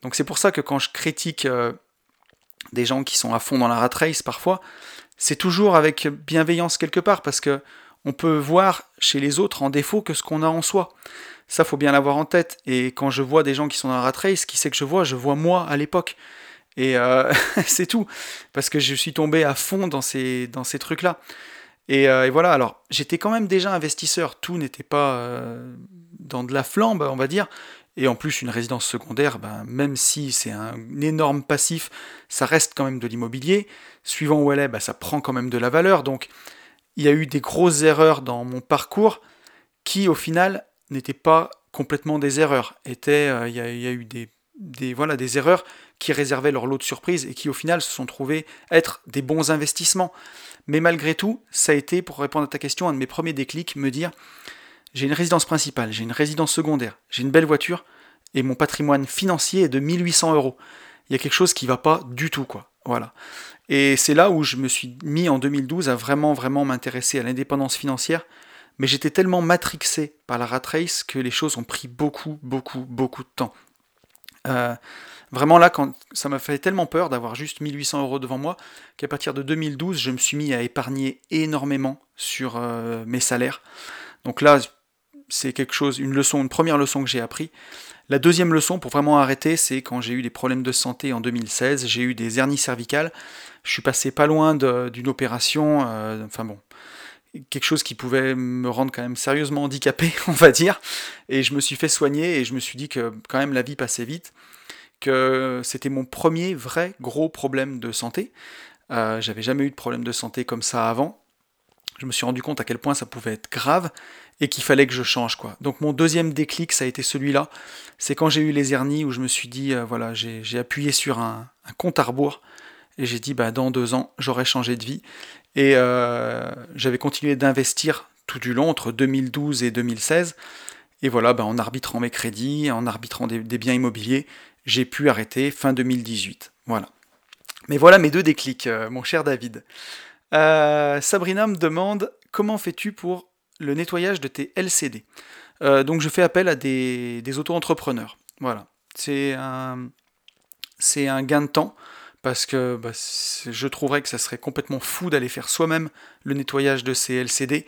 Donc, c'est pour ça que quand je critique des gens qui sont à fond dans la rat race parfois, c'est toujours avec bienveillance quelque part, parce que on peut voir chez les autres en défaut que ce qu'on a en soi. Ça, faut bien l'avoir en tête. Et quand je vois des gens qui sont dans la rat race, qui c'est que je vois? Je vois moi à l'époque. Et euh, c'est tout. Parce que je suis tombé à fond dans ces, dans ces trucs-là. Et, euh, voilà, alors j'étais quand même déjà investisseur. Tout n'était pas euh, dans de la flambe, on va dire. Et en plus, une résidence secondaire, ben, même si c'est un énorme passif, ça reste quand même de l'immobilier. Suivant où elle est, ben, ça prend quand même de la valeur. Donc, il y a eu des grosses erreurs dans mon parcours qui au final n'étaient pas complètement des erreurs. Était, il y, a eu des, voilà, des erreurs qui réservaient leur lot de surprises et qui au final se sont trouvés être des bons investissements. Mais malgré tout, ça a été, pour répondre à ta question, un de mes premiers déclics, me dire, j'ai une résidence principale, j'ai une résidence secondaire, j'ai une belle voiture, et mon patrimoine financier est de 1800 euros. Il y a quelque chose qui va pas du tout, quoi. Voilà. Et c'est là où je me suis mis en 2012 à vraiment, vraiment m'intéresser à l'indépendance financière. Mais j'étais tellement matrixé par la rat race que les choses ont pris beaucoup, beaucoup, beaucoup de temps. Euh, vraiment là, quand ça m'a fait tellement peur d'avoir juste 1800 euros devant moi, qu'à partir de 2012, je me suis mis à épargner énormément sur euh, mes salaires. Donc là, c'est quelque chose, une leçon, une première leçon que j'ai appris. La deuxième leçon pour vraiment arrêter, c'est quand j'ai eu des problèmes de santé en 2016, j'ai eu des hernies cervicales. Je suis passé pas loin d'une opération, euh, enfin bon, quelque chose qui pouvait me rendre quand même sérieusement handicapé, on va dire. Et je me suis fait soigner et je me suis dit que quand même la vie passait vite, que c'était mon premier vrai gros problème de santé. Euh, J'avais jamais eu de problème de santé comme ça avant. Je me suis rendu compte à quel point ça pouvait être grave et qu'il fallait que je change quoi. Donc mon deuxième déclic, ça a été celui-là. C'est quand j'ai eu les hernies où je me suis dit, euh, voilà, j'ai appuyé sur un, compte à rebours et j'ai dit, bah, dans deux ans, j'aurais changé de vie. Et euh, j'avais continué d'investir tout du long, entre 2012 et 2016. Et voilà, bah, en arbitrant mes crédits, en arbitrant des, biens immobiliers, j'ai pu arrêter fin 2018. Voilà. Mais voilà mes deux déclics, euh, mon cher David. Sabrina me demande comment fais-tu pour le nettoyage de tes LCD. Euh, donc je fais appel à des, auto-entrepreneurs. Voilà. C'est un, gain de temps parce que bah, je trouverais que ça serait complètement fou d'aller faire soi-même le nettoyage de ces LCD.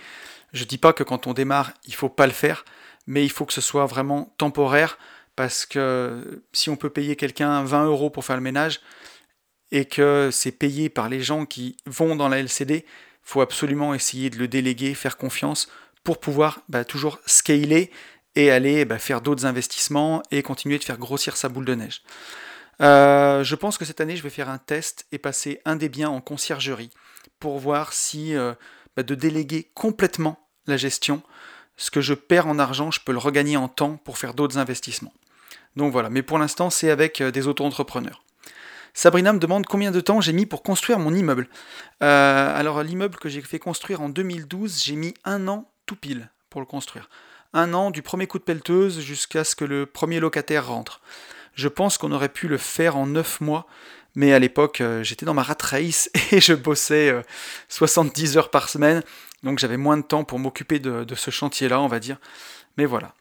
Je dis pas que quand on démarre, il faut pas le faire, mais il faut que ce soit vraiment temporaire parce que si on peut payer quelqu'un 20 euros pour faire le ménage et que c'est payé par les gens qui vont dans la LCD, faut absolument essayer de le déléguer, faire confiance pour pouvoir bah, toujours scaler et aller bah, faire d'autres investissements et continuer de faire grossir sa boule de neige. Euh, je pense que cette année, je vais faire un test et passer un des biens en conciergerie pour voir si euh, bah, de déléguer complètement la gestion, ce que je perds en argent, je peux le regagner en temps pour faire d'autres investissements. Donc voilà, mais pour l'instant, c'est avec euh, des auto-entrepreneurs. Sabrina me demande combien de temps j'ai mis pour construire mon immeuble. Euh, alors l'immeuble que j'ai fait construire en 2012, j'ai mis un an tout pile pour le construire. Un an du premier coup de pelleteuse jusqu'à ce que le premier locataire rentre. Je pense qu'on aurait pu le faire en 9 mois, mais à l'époque euh, j'étais dans ma rat race et je bossais 70 euh, heures par semaine, donc j'avais moins de temps pour m'occuper de, ce chantier-là, on va dire. Mais voilà.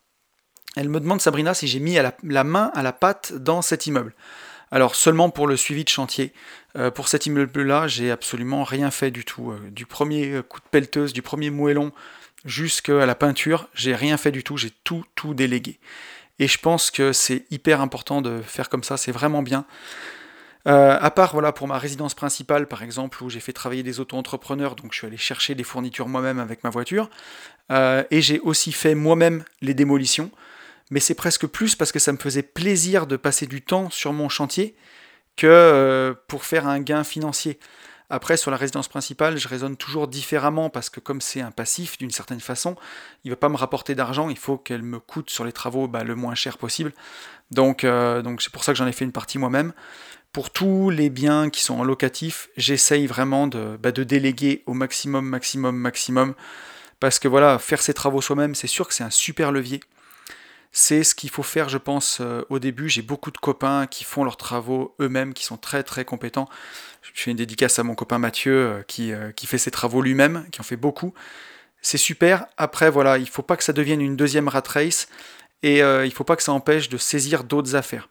Elle me demande, Sabrina, si j'ai mis la main à la pâte dans cet immeuble. Alors seulement pour le suivi de chantier. Euh, pour cet immeuble-là, j'ai absolument rien fait du tout. Euh, du premier coup de pelleteuse, du premier moellon jusqu'à la peinture, j'ai rien fait du tout, j'ai tout, tout délégué. Et je pense que c'est hyper important de faire comme ça, c'est vraiment bien. Euh, à part voilà pour ma résidence principale par exemple où j'ai fait travailler des auto-entrepreneurs, donc je suis allé chercher des fournitures moi-même avec ma voiture, et j'ai aussi fait moi-même les démolitions mais c'est presque plus parce que ça me faisait plaisir de passer du temps sur mon chantier que euh, pour faire un gain financier. Après, sur la résidence principale, je raisonne toujours différemment parce que comme c'est un passif d'une certaine façon, il ne va pas me rapporter d'argent, il faut qu'elle me coûte sur les travaux bah, le moins cher possible. Donc, euh, donc c'est pour ça que j'en ai fait une partie moi-même. Pour tous les biens qui sont en locatif, j'essaye vraiment de, bah, de déléguer au maximum, maximum, maximum. Parce que voilà, faire ses travaux soi-même, c'est sûr que c'est un super levier. C'est ce qu'il faut faire, je pense, euh, au début. J'ai beaucoup de copains qui font leurs travaux eux-mêmes, qui sont très très compétents. Je fais une dédicace à mon copain Mathieu euh, qui, euh, qui fait ses travaux lui-même, qui en fait beaucoup. C'est super. Après, voilà, il ne faut pas que ça devienne une deuxième rat race et il ne faut pas que ça empêche de saisir d'autres affaires.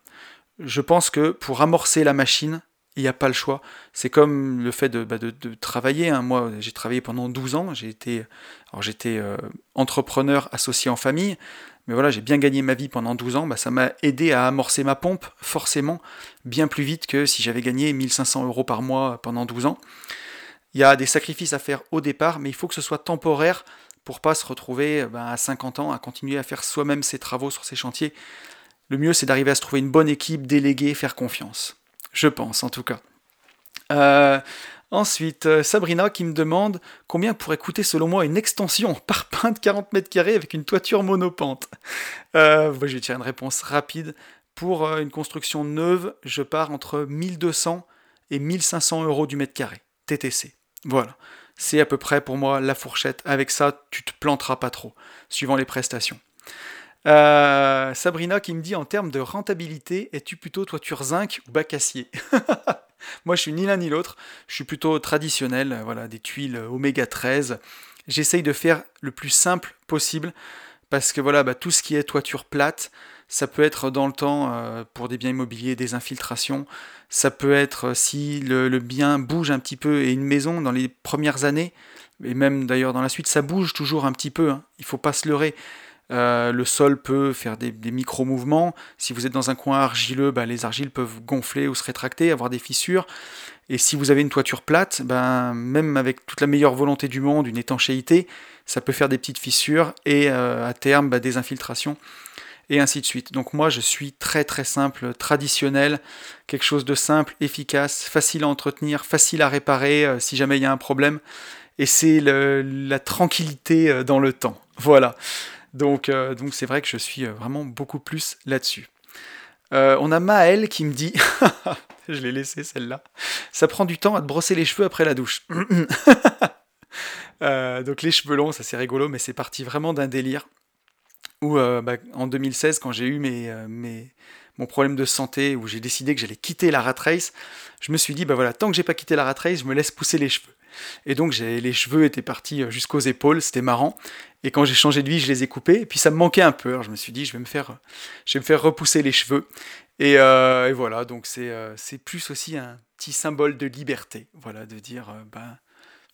Je pense que pour amorcer la machine, il n'y a pas le choix. C'est comme le fait de, bah, travailler. Hein. Moi, j'ai travaillé pendant 12 ans. J'ai été, alors j'étais entrepreneur associé en famille. Mais voilà, j'ai bien gagné ma vie pendant 12 ans, bah, ça m'a aidé à amorcer ma pompe, forcément, bien plus vite que si j'avais gagné 1500 euros par mois pendant 12 ans. Il y a des sacrifices à faire au départ, mais il faut que ce soit temporaire pour pas se retrouver bah, à 50 ans à continuer à faire soi-même ses travaux sur ses chantiers. Le mieux, c'est d'arriver à se trouver une bonne équipe, déléguer, faire confiance. Je pense, en tout cas. Euh, Ensuite, euh, Sabrina qui me demande combien pourrait coûter selon moi une extension par pain de 40 mètres carrés avec une toiture monopente. Euh, je vais tirer une réponse rapide. Pour une construction neuve, je pars entre 1200 et 1500 euros du mètre carré, TTC. Voilà. C'est à peu près pour moi la fourchette. Avec ça, tu te planteras pas trop, suivant les prestations. Sabrina qui me dit en termes de rentabilité, es-tu plutôt toiture zinc ou bac acier Moi, je suis ni l'un ni l'autre. Je suis plutôt traditionnel, euh, voilà, des tuiles euh, oméga 13. J'essaye de faire le plus simple possible parce que voilà, bah, tout ce qui est toiture plate, ça peut être dans le temps euh, pour des biens immobiliers des infiltrations. Ça peut être si le, bien bouge un petit peu et une maison dans les premières années, et même d'ailleurs dans la suite, ça bouge toujours un petit peu. Hein. Il faut pas se leurrer. Euh, le sol peut faire des, micro-mouvements. Si vous êtes dans un coin argileux, bah, les argiles peuvent gonfler ou se rétracter, avoir des fissures. Et si vous avez une toiture plate, ben, même avec toute la meilleure volonté du monde, une étanchéité, ça peut faire des petites fissures et euh, à terme bah, des infiltrations et ainsi de suite. Donc moi je suis très très simple, traditionnel, quelque chose de simple, efficace, facile à entretenir, facile à réparer euh, si jamais il y a un problème. Et c'est la tranquillité dans le temps. Voilà. Donc, euh, donc c'est vrai que je suis euh, vraiment beaucoup plus là-dessus. Euh, on a Maël qui me dit, je l'ai laissé celle-là, ça prend du temps à te brosser les cheveux après la douche. donc les cheveux longs, ça c'est rigolo, mais c'est parti vraiment d'un délire. Où bah, en 2016, quand j'ai eu mes, mes, mon problème de santé, où j'ai décidé que j'allais quitter la rat race, je me suis dit, bah voilà, tant que j'ai pas quitté la rat race, je me laisse pousser les cheveux. Et donc les cheveux étaient partis euh, jusqu'aux épaules, c'était marrant. Et quand j'ai changé de vie, je les ai coupés. Et puis ça me manquait un peu. Alors je me suis dit, je vais me faire, je vais me faire repousser les cheveux. Et, euh, voilà, donc euh, c'est plus aussi un petit symbole de liberté. Voilà, de dire, ben,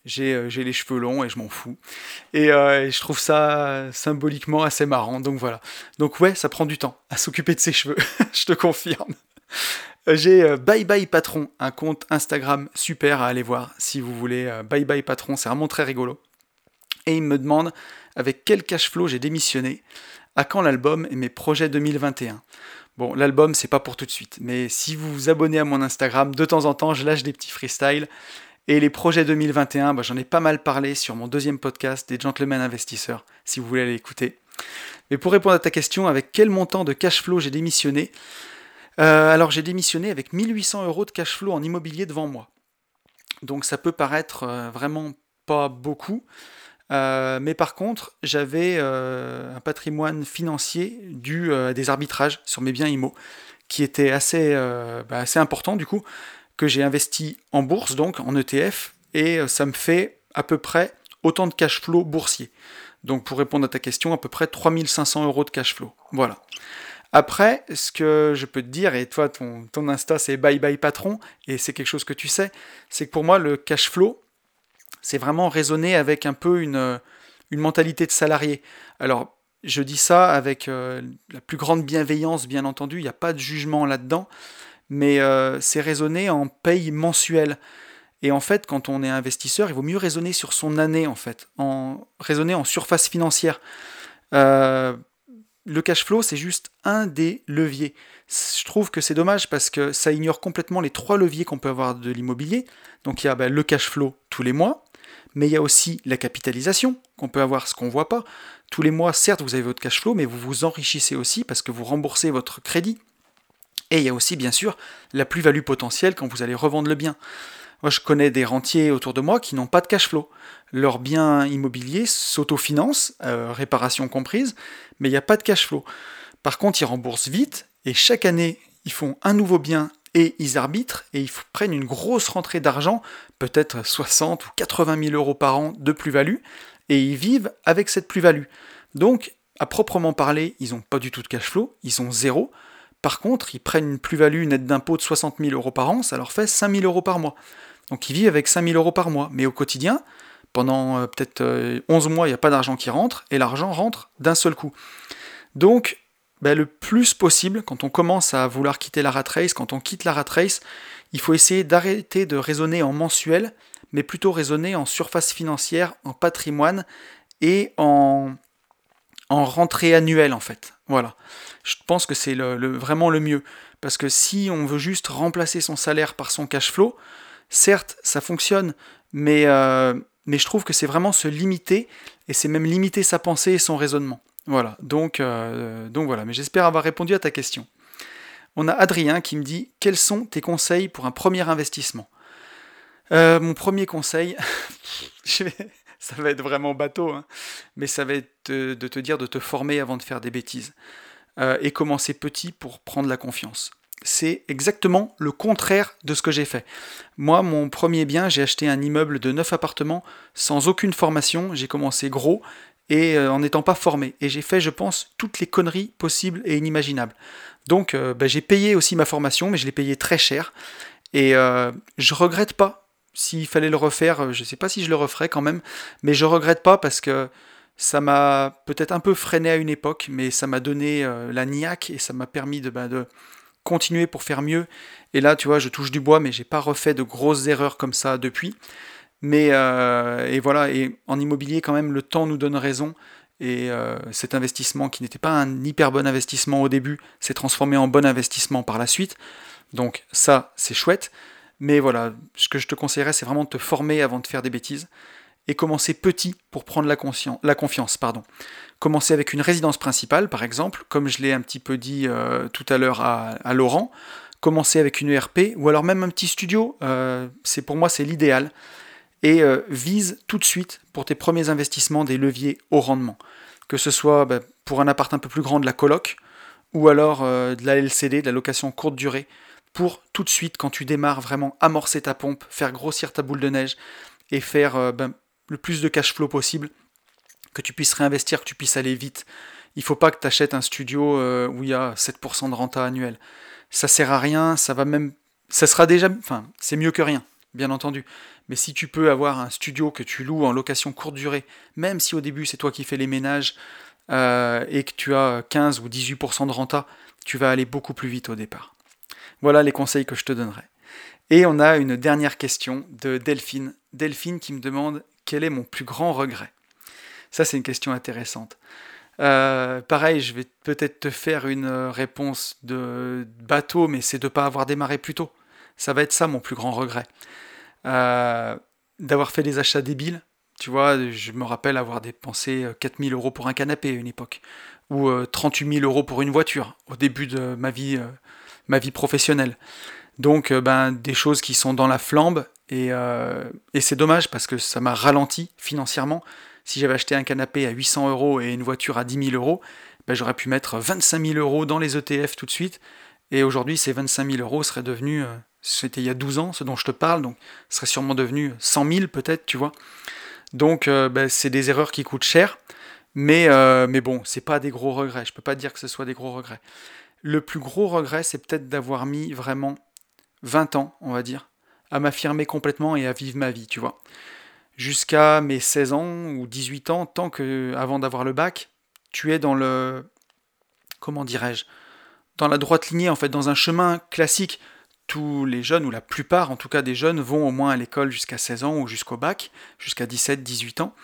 j'ai les cheveux longs et je m'en fous. Et, et, je trouve ça symboliquement assez marrant. Donc voilà. Donc ouais, ça prend du temps à s'occuper de ses cheveux, je te confirme. J'ai euh, Bye Bye Patron, un compte Instagram super à aller voir si vous voulez. Euh, bye Bye Patron, c'est vraiment très rigolo. Et il me demande avec quel cash flow j'ai démissionné, à quand l'album et mes projets 2021. Bon, l'album, c'est pas pour tout de suite, mais si vous vous abonnez à mon Instagram, de temps en temps, je lâche des petits freestyles. Et les projets 2021, bah, j'en ai pas mal parlé sur mon deuxième podcast des Gentlemen Investisseurs, si vous voulez aller écouter. Mais pour répondre à ta question, avec quel montant de cash flow j'ai démissionné euh, alors j'ai démissionné avec 1800 euros de cash flow en immobilier devant moi. Donc ça peut paraître euh, vraiment pas beaucoup. Euh, mais par contre, j'avais un patrimoine financier dû à des arbitrages sur mes biens IMO qui était assez, bah, assez important du coup, que j'ai investi en bourse, donc en ETF, et ça me fait à peu près autant de cash flow boursier. Donc pour répondre à ta question, à peu près 3500 euros de cash flow. Voilà. Après, ce que je peux te dire, et toi, ton, Insta, c'est bye bye patron, et c'est quelque chose que tu sais, c'est que pour moi, le cash flow, c'est vraiment raisonner avec un peu une, une mentalité de salarié. Alors, je dis ça avec euh, la plus grande bienveillance, bien entendu, il n'y a pas de jugement là-dedans, mais euh, c'est raisonner en paye mensuelle. Et en fait, quand on est investisseur, il vaut mieux raisonner sur son année, en fait, en raisonner en surface financière. Euh, le cash flow, c'est juste un des leviers. Je trouve que c'est dommage parce que ça ignore complètement les trois leviers qu'on peut avoir de l'immobilier. Donc il y a ben, le cash flow tous les mois, mais il y a aussi la capitalisation qu'on peut avoir, ce qu'on ne voit pas. Tous les mois, certes, vous avez votre cash flow, mais vous vous enrichissez aussi parce que vous remboursez votre crédit. Et il y a aussi, bien sûr, la plus-value potentielle quand vous allez revendre le bien. Moi, je connais des rentiers autour de moi qui n'ont pas de cash flow. Leurs biens immobiliers s'autofinancent, euh, réparation comprise, mais il n'y a pas de cash flow. Par contre, ils remboursent vite et chaque année, ils font un nouveau bien et ils arbitrent et ils prennent une grosse rentrée d'argent, peut-être 60 ou 80 000 euros par an de plus-value, et ils vivent avec cette plus-value. Donc, à proprement parler, ils n'ont pas du tout de cash flow, ils ont zéro. Par contre, ils prennent une plus-value nette d'impôt de 60 000 euros par an, ça leur fait 5 000 euros par mois. Donc ils vivent avec 5000 euros par mois. Mais au quotidien, pendant euh, peut-être 11 euh, mois, il n'y a pas d'argent qui rentre, et l'argent rentre d'un seul coup. Donc, ben, le plus possible, quand on commence à vouloir quitter la rat race, quand on quitte la rat race, il faut essayer d'arrêter de raisonner en mensuel, mais plutôt raisonner en surface financière, en patrimoine et en, en rentrée annuelle en fait. Voilà. Je pense que c'est vraiment le mieux. Parce que si on veut juste remplacer son salaire par son cash flow, Certes, ça fonctionne, mais, euh, je trouve que c'est vraiment se limiter, et c'est même limiter sa pensée et son raisonnement. Voilà, donc, euh, donc voilà, mais j'espère avoir répondu à ta question. On a Adrien qui me dit Quels sont tes conseils pour un premier investissement? Euh, Mon premier conseil, ça va être vraiment bateau, hein, mais ça va être de te dire de te former avant de faire des bêtises. et commencer petit pour prendre la confiance c'est exactement le contraire de ce que j'ai fait. Moi, mon premier bien, j'ai acheté un immeuble de 9 appartements sans aucune formation. J'ai commencé gros et euh, en n'étant pas formé. Et j'ai fait, je pense, toutes les conneries possibles et inimaginables. Donc, euh, bah, j'ai payé aussi ma formation, mais je l'ai payé très cher. Et euh, je regrette pas. S'il fallait le refaire, je ne sais pas si je le referais quand même, mais je regrette pas parce que ça m'a peut-être un peu freiné à une époque, mais ça m'a donné la niaque et ça m'a permis de, bah, de continuer pour faire mieux. Et là, tu vois, je touche du bois, mais j'ai pas refait de grosses erreurs comme ça depuis. Mais euh, et voilà, et en immobilier, quand même, le temps nous donne raison. Et euh, cet investissement, qui n'était pas un hyper bon investissement au début, s'est transformé en bon investissement par la suite. Donc ça, c'est chouette. Mais voilà, ce que je te conseillerais, c'est vraiment de te former avant de faire des bêtises et commencer petit pour prendre la, confiance. Pardon. Commencer avec une résidence principale, par exemple, comme je l'ai un petit peu dit euh, tout à l'heure à, Laurent. Commencer avec une ERP ou alors même un petit studio, euh, c'est pour moi c'est l'idéal. Et euh, vise tout de suite pour tes premiers investissements des leviers au rendement. Que ce soit bah, pour un appart un peu plus grand de la coloc ou alors de la LCD, de la location courte durée, pour tout de suite, quand tu démarres, vraiment amorcer ta pompe, faire grossir ta boule de neige et faire ben, le plus de cash flow possible, que tu puisses réinvestir, que tu puisses aller vite. Il faut pas que tu achètes un studio euh, où il y a 7% de renta annuel. Ça sert à rien, ça va même. Ça sera déjà. Enfin, c'est mieux que rien, bien entendu. Mais si tu peux avoir un studio que tu loues en location courte durée, même si au début c'est toi qui fais les ménages euh, et que tu as 15 ou 18% de renta, tu vas aller beaucoup plus vite au départ. Voilà les conseils que je te donnerai. Et on a une dernière question de Delphine. Delphine qui me demande quel est mon plus grand regret? Ça, c'est une question intéressante. Euh, pareil, je vais peut-être te faire une réponse de bateau, mais c'est de ne pas avoir démarré plus tôt. Ça va être ça mon plus grand regret. Euh, d'avoir fait des achats débiles. Tu vois, je me rappelle avoir dépensé 4000 euros pour un canapé à une époque, ou 38 000 euros pour une voiture au début de ma vie, euh, ma vie professionnelle. Donc, ben, des choses qui sont dans la flambe euh, et, c'est dommage parce que ça m'a ralenti financièrement. Si j'avais acheté un canapé à 800 euros et une voiture à 10 000 euros, ben j'aurais pu mettre 25 000 euros dans les ETF tout de suite. Et aujourd'hui, ces 25 000 euros seraient devenus, euh, c'était il y a 12 ans, ce dont je te parle, donc serait sûrement devenu 100 000 peut-être, tu vois. Donc euh, ben, c'est des erreurs qui coûtent cher. Mais, mais bon, c'est pas des gros regrets. Je peux pas dire que ce soit des gros regrets. Le plus gros regret, c'est peut-être d'avoir mis vraiment 20 ans, on va dire, à m'affirmer complètement et à vivre ma vie, tu vois. Jusqu'à mes 16 ans ou 18 ans, tant que, avant d'avoir le bac, tu es dans le. Comment dirais-je Dans la droite lignée, en fait, dans un chemin classique. Tous les jeunes, ou la plupart en tout cas des jeunes, vont au moins à l'école jusqu'à 16 ans ou jusqu'au bac, jusqu'à 17-18 ans.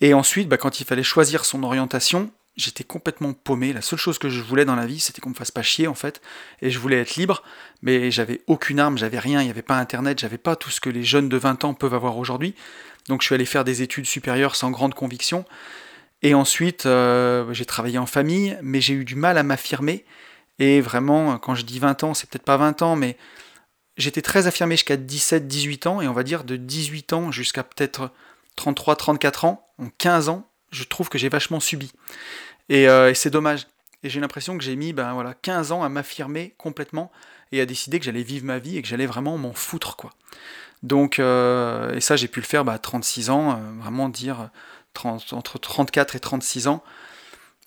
Et ensuite, bah, quand il fallait choisir son orientation, j'étais complètement paumé. La seule chose que je voulais dans la vie, c'était qu'on me fasse pas chier en fait. Et je voulais être libre, mais j'avais aucune arme, j'avais rien, il n'y avait pas internet, j'avais pas tout ce que les jeunes de 20 ans peuvent avoir aujourd'hui. Donc je suis allé faire des études supérieures sans grande conviction. Et ensuite, euh, j'ai travaillé en famille, mais j'ai eu du mal à m'affirmer. Et vraiment, quand je dis 20 ans, c'est peut-être pas 20 ans, mais j'étais très affirmé jusqu'à 17-18 ans, et on va dire de 18 ans jusqu'à peut-être 33-34 ans, en 15 ans, je trouve que j'ai vachement subi. Euh, et, c'est dommage. Et j'ai l'impression que j'ai mis ben, voilà, 15 ans à m'affirmer complètement et à décider que j'allais vivre ma vie et que j'allais vraiment m'en foutre. quoi. Donc, euh, et ça, j'ai pu le faire bah, à 36 ans, euh, vraiment dire entre 34 et 36 ans.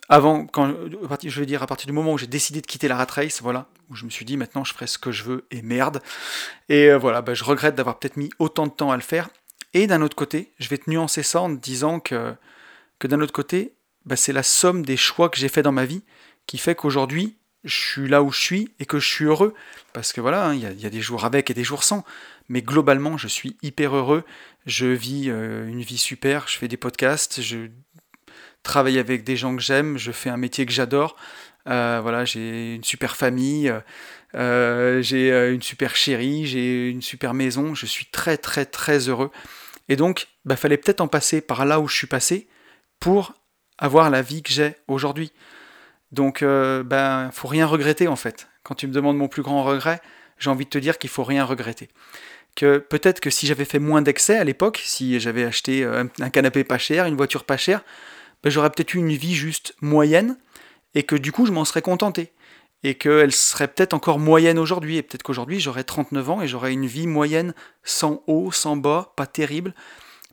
Avant, quand, je veux dire, à partir du moment où j'ai décidé de quitter la rat race, voilà, où je me suis dit maintenant je ferai ce que je veux et merde. Et voilà, bah, je regrette d'avoir peut-être mis autant de temps à le faire. Et d'un autre côté, je vais te nuancer ça en te disant que que d'un autre côté, bah, c'est la somme des choix que j'ai fait dans ma vie qui fait qu'aujourd'hui, je suis là où je suis et que je suis heureux. Parce que voilà, hein, il y, a des jours avec et des jours sans. Mais globalement, je suis hyper heureux. Je vis euh, une vie super. Je fais des podcasts. Je travaille avec des gens que j'aime. Je fais un métier que j'adore. voilà, j'ai une super famille, j'ai une super chérie, j'ai une super maison, je suis très très très heureux. Et donc, bah, fallait peut-être en passer par là où je suis passé pour avoir la vie que j'ai aujourd'hui. Donc, ben, faut rien regretter en fait. Quand tu me demandes mon plus grand regret, j'ai envie de te dire qu'il faut rien regretter. Que peut-être que si j'avais fait moins d'excès à l'époque, si j'avais acheté un canapé pas cher, une voiture pas chère, ben, j'aurais peut-être eu une vie juste moyenne et que du coup je m'en serais contenté. Et qu'elle serait peut-être encore moyenne aujourd'hui. Et peut-être qu'aujourd'hui j'aurais 39 ans et j'aurais une vie moyenne sans haut, sans bas, pas terrible,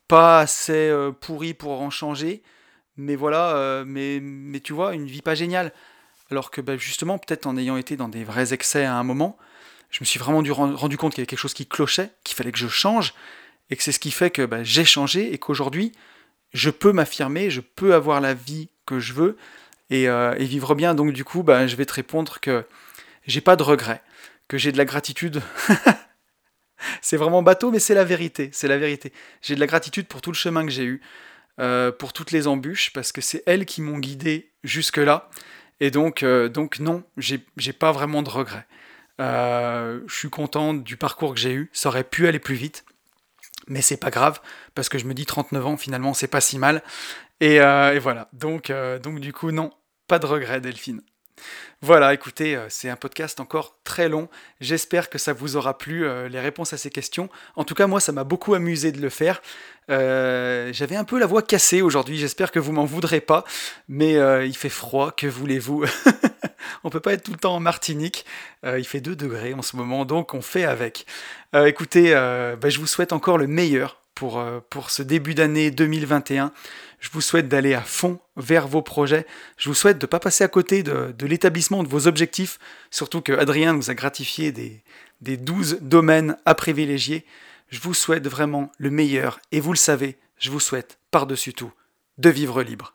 pas assez euh, pourrie pour en changer. Mais voilà, euh, mais, mais tu vois, une vie pas géniale. Alors que ben, justement, peut-être en ayant été dans des vrais excès à un moment, je me suis vraiment rendu compte qu'il y avait quelque chose qui clochait, qu'il fallait que je change, et que c'est ce qui fait que ben, j'ai changé et qu'aujourd'hui, je peux m'affirmer, je peux avoir la vie que je veux et, euh, vivre bien. Donc du coup, bah, je vais te répondre que j'ai pas de regrets, que j'ai de la gratitude. c'est vraiment bateau, mais c'est la vérité. C'est la vérité. J'ai de la gratitude pour tout le chemin que j'ai eu, euh, pour toutes les embûches, parce que c'est elles qui m'ont guidé jusque là. Et donc, euh, donc non, j'ai pas vraiment de regrets. je suis content du parcours que j'ai eu. Ça aurait pu aller plus vite mais c'est pas grave parce que je me dis 39 ans finalement c'est pas si mal et, euh, voilà donc euh, donc du coup non pas de regret Delphine voilà, écoutez, euh, c'est un podcast encore très long. J'espère que ça vous aura plu, les réponses à ces questions. En tout cas, moi, ça m'a beaucoup amusé de le faire. J'avais un peu la voix cassée aujourd'hui, j'espère que vous m'en voudrez pas. Mais il fait froid, que voulez-vous? On peut pas être tout le temps en Martinique. Euh, il fait 2 degrés en ce moment, donc on fait avec. Euh, écoutez, euh, bah, je vous souhaite encore le meilleur pour, pour ce début d'année 2021. Je vous souhaite d'aller à fond vers vos projets. Je vous souhaite de ne pas passer à côté de, l'établissement de vos objectifs, surtout que Adrien nous a gratifié des, des 12 domaines à privilégier. Je vous souhaite vraiment le meilleur et vous le savez, je vous souhaite par-dessus tout de vivre libre.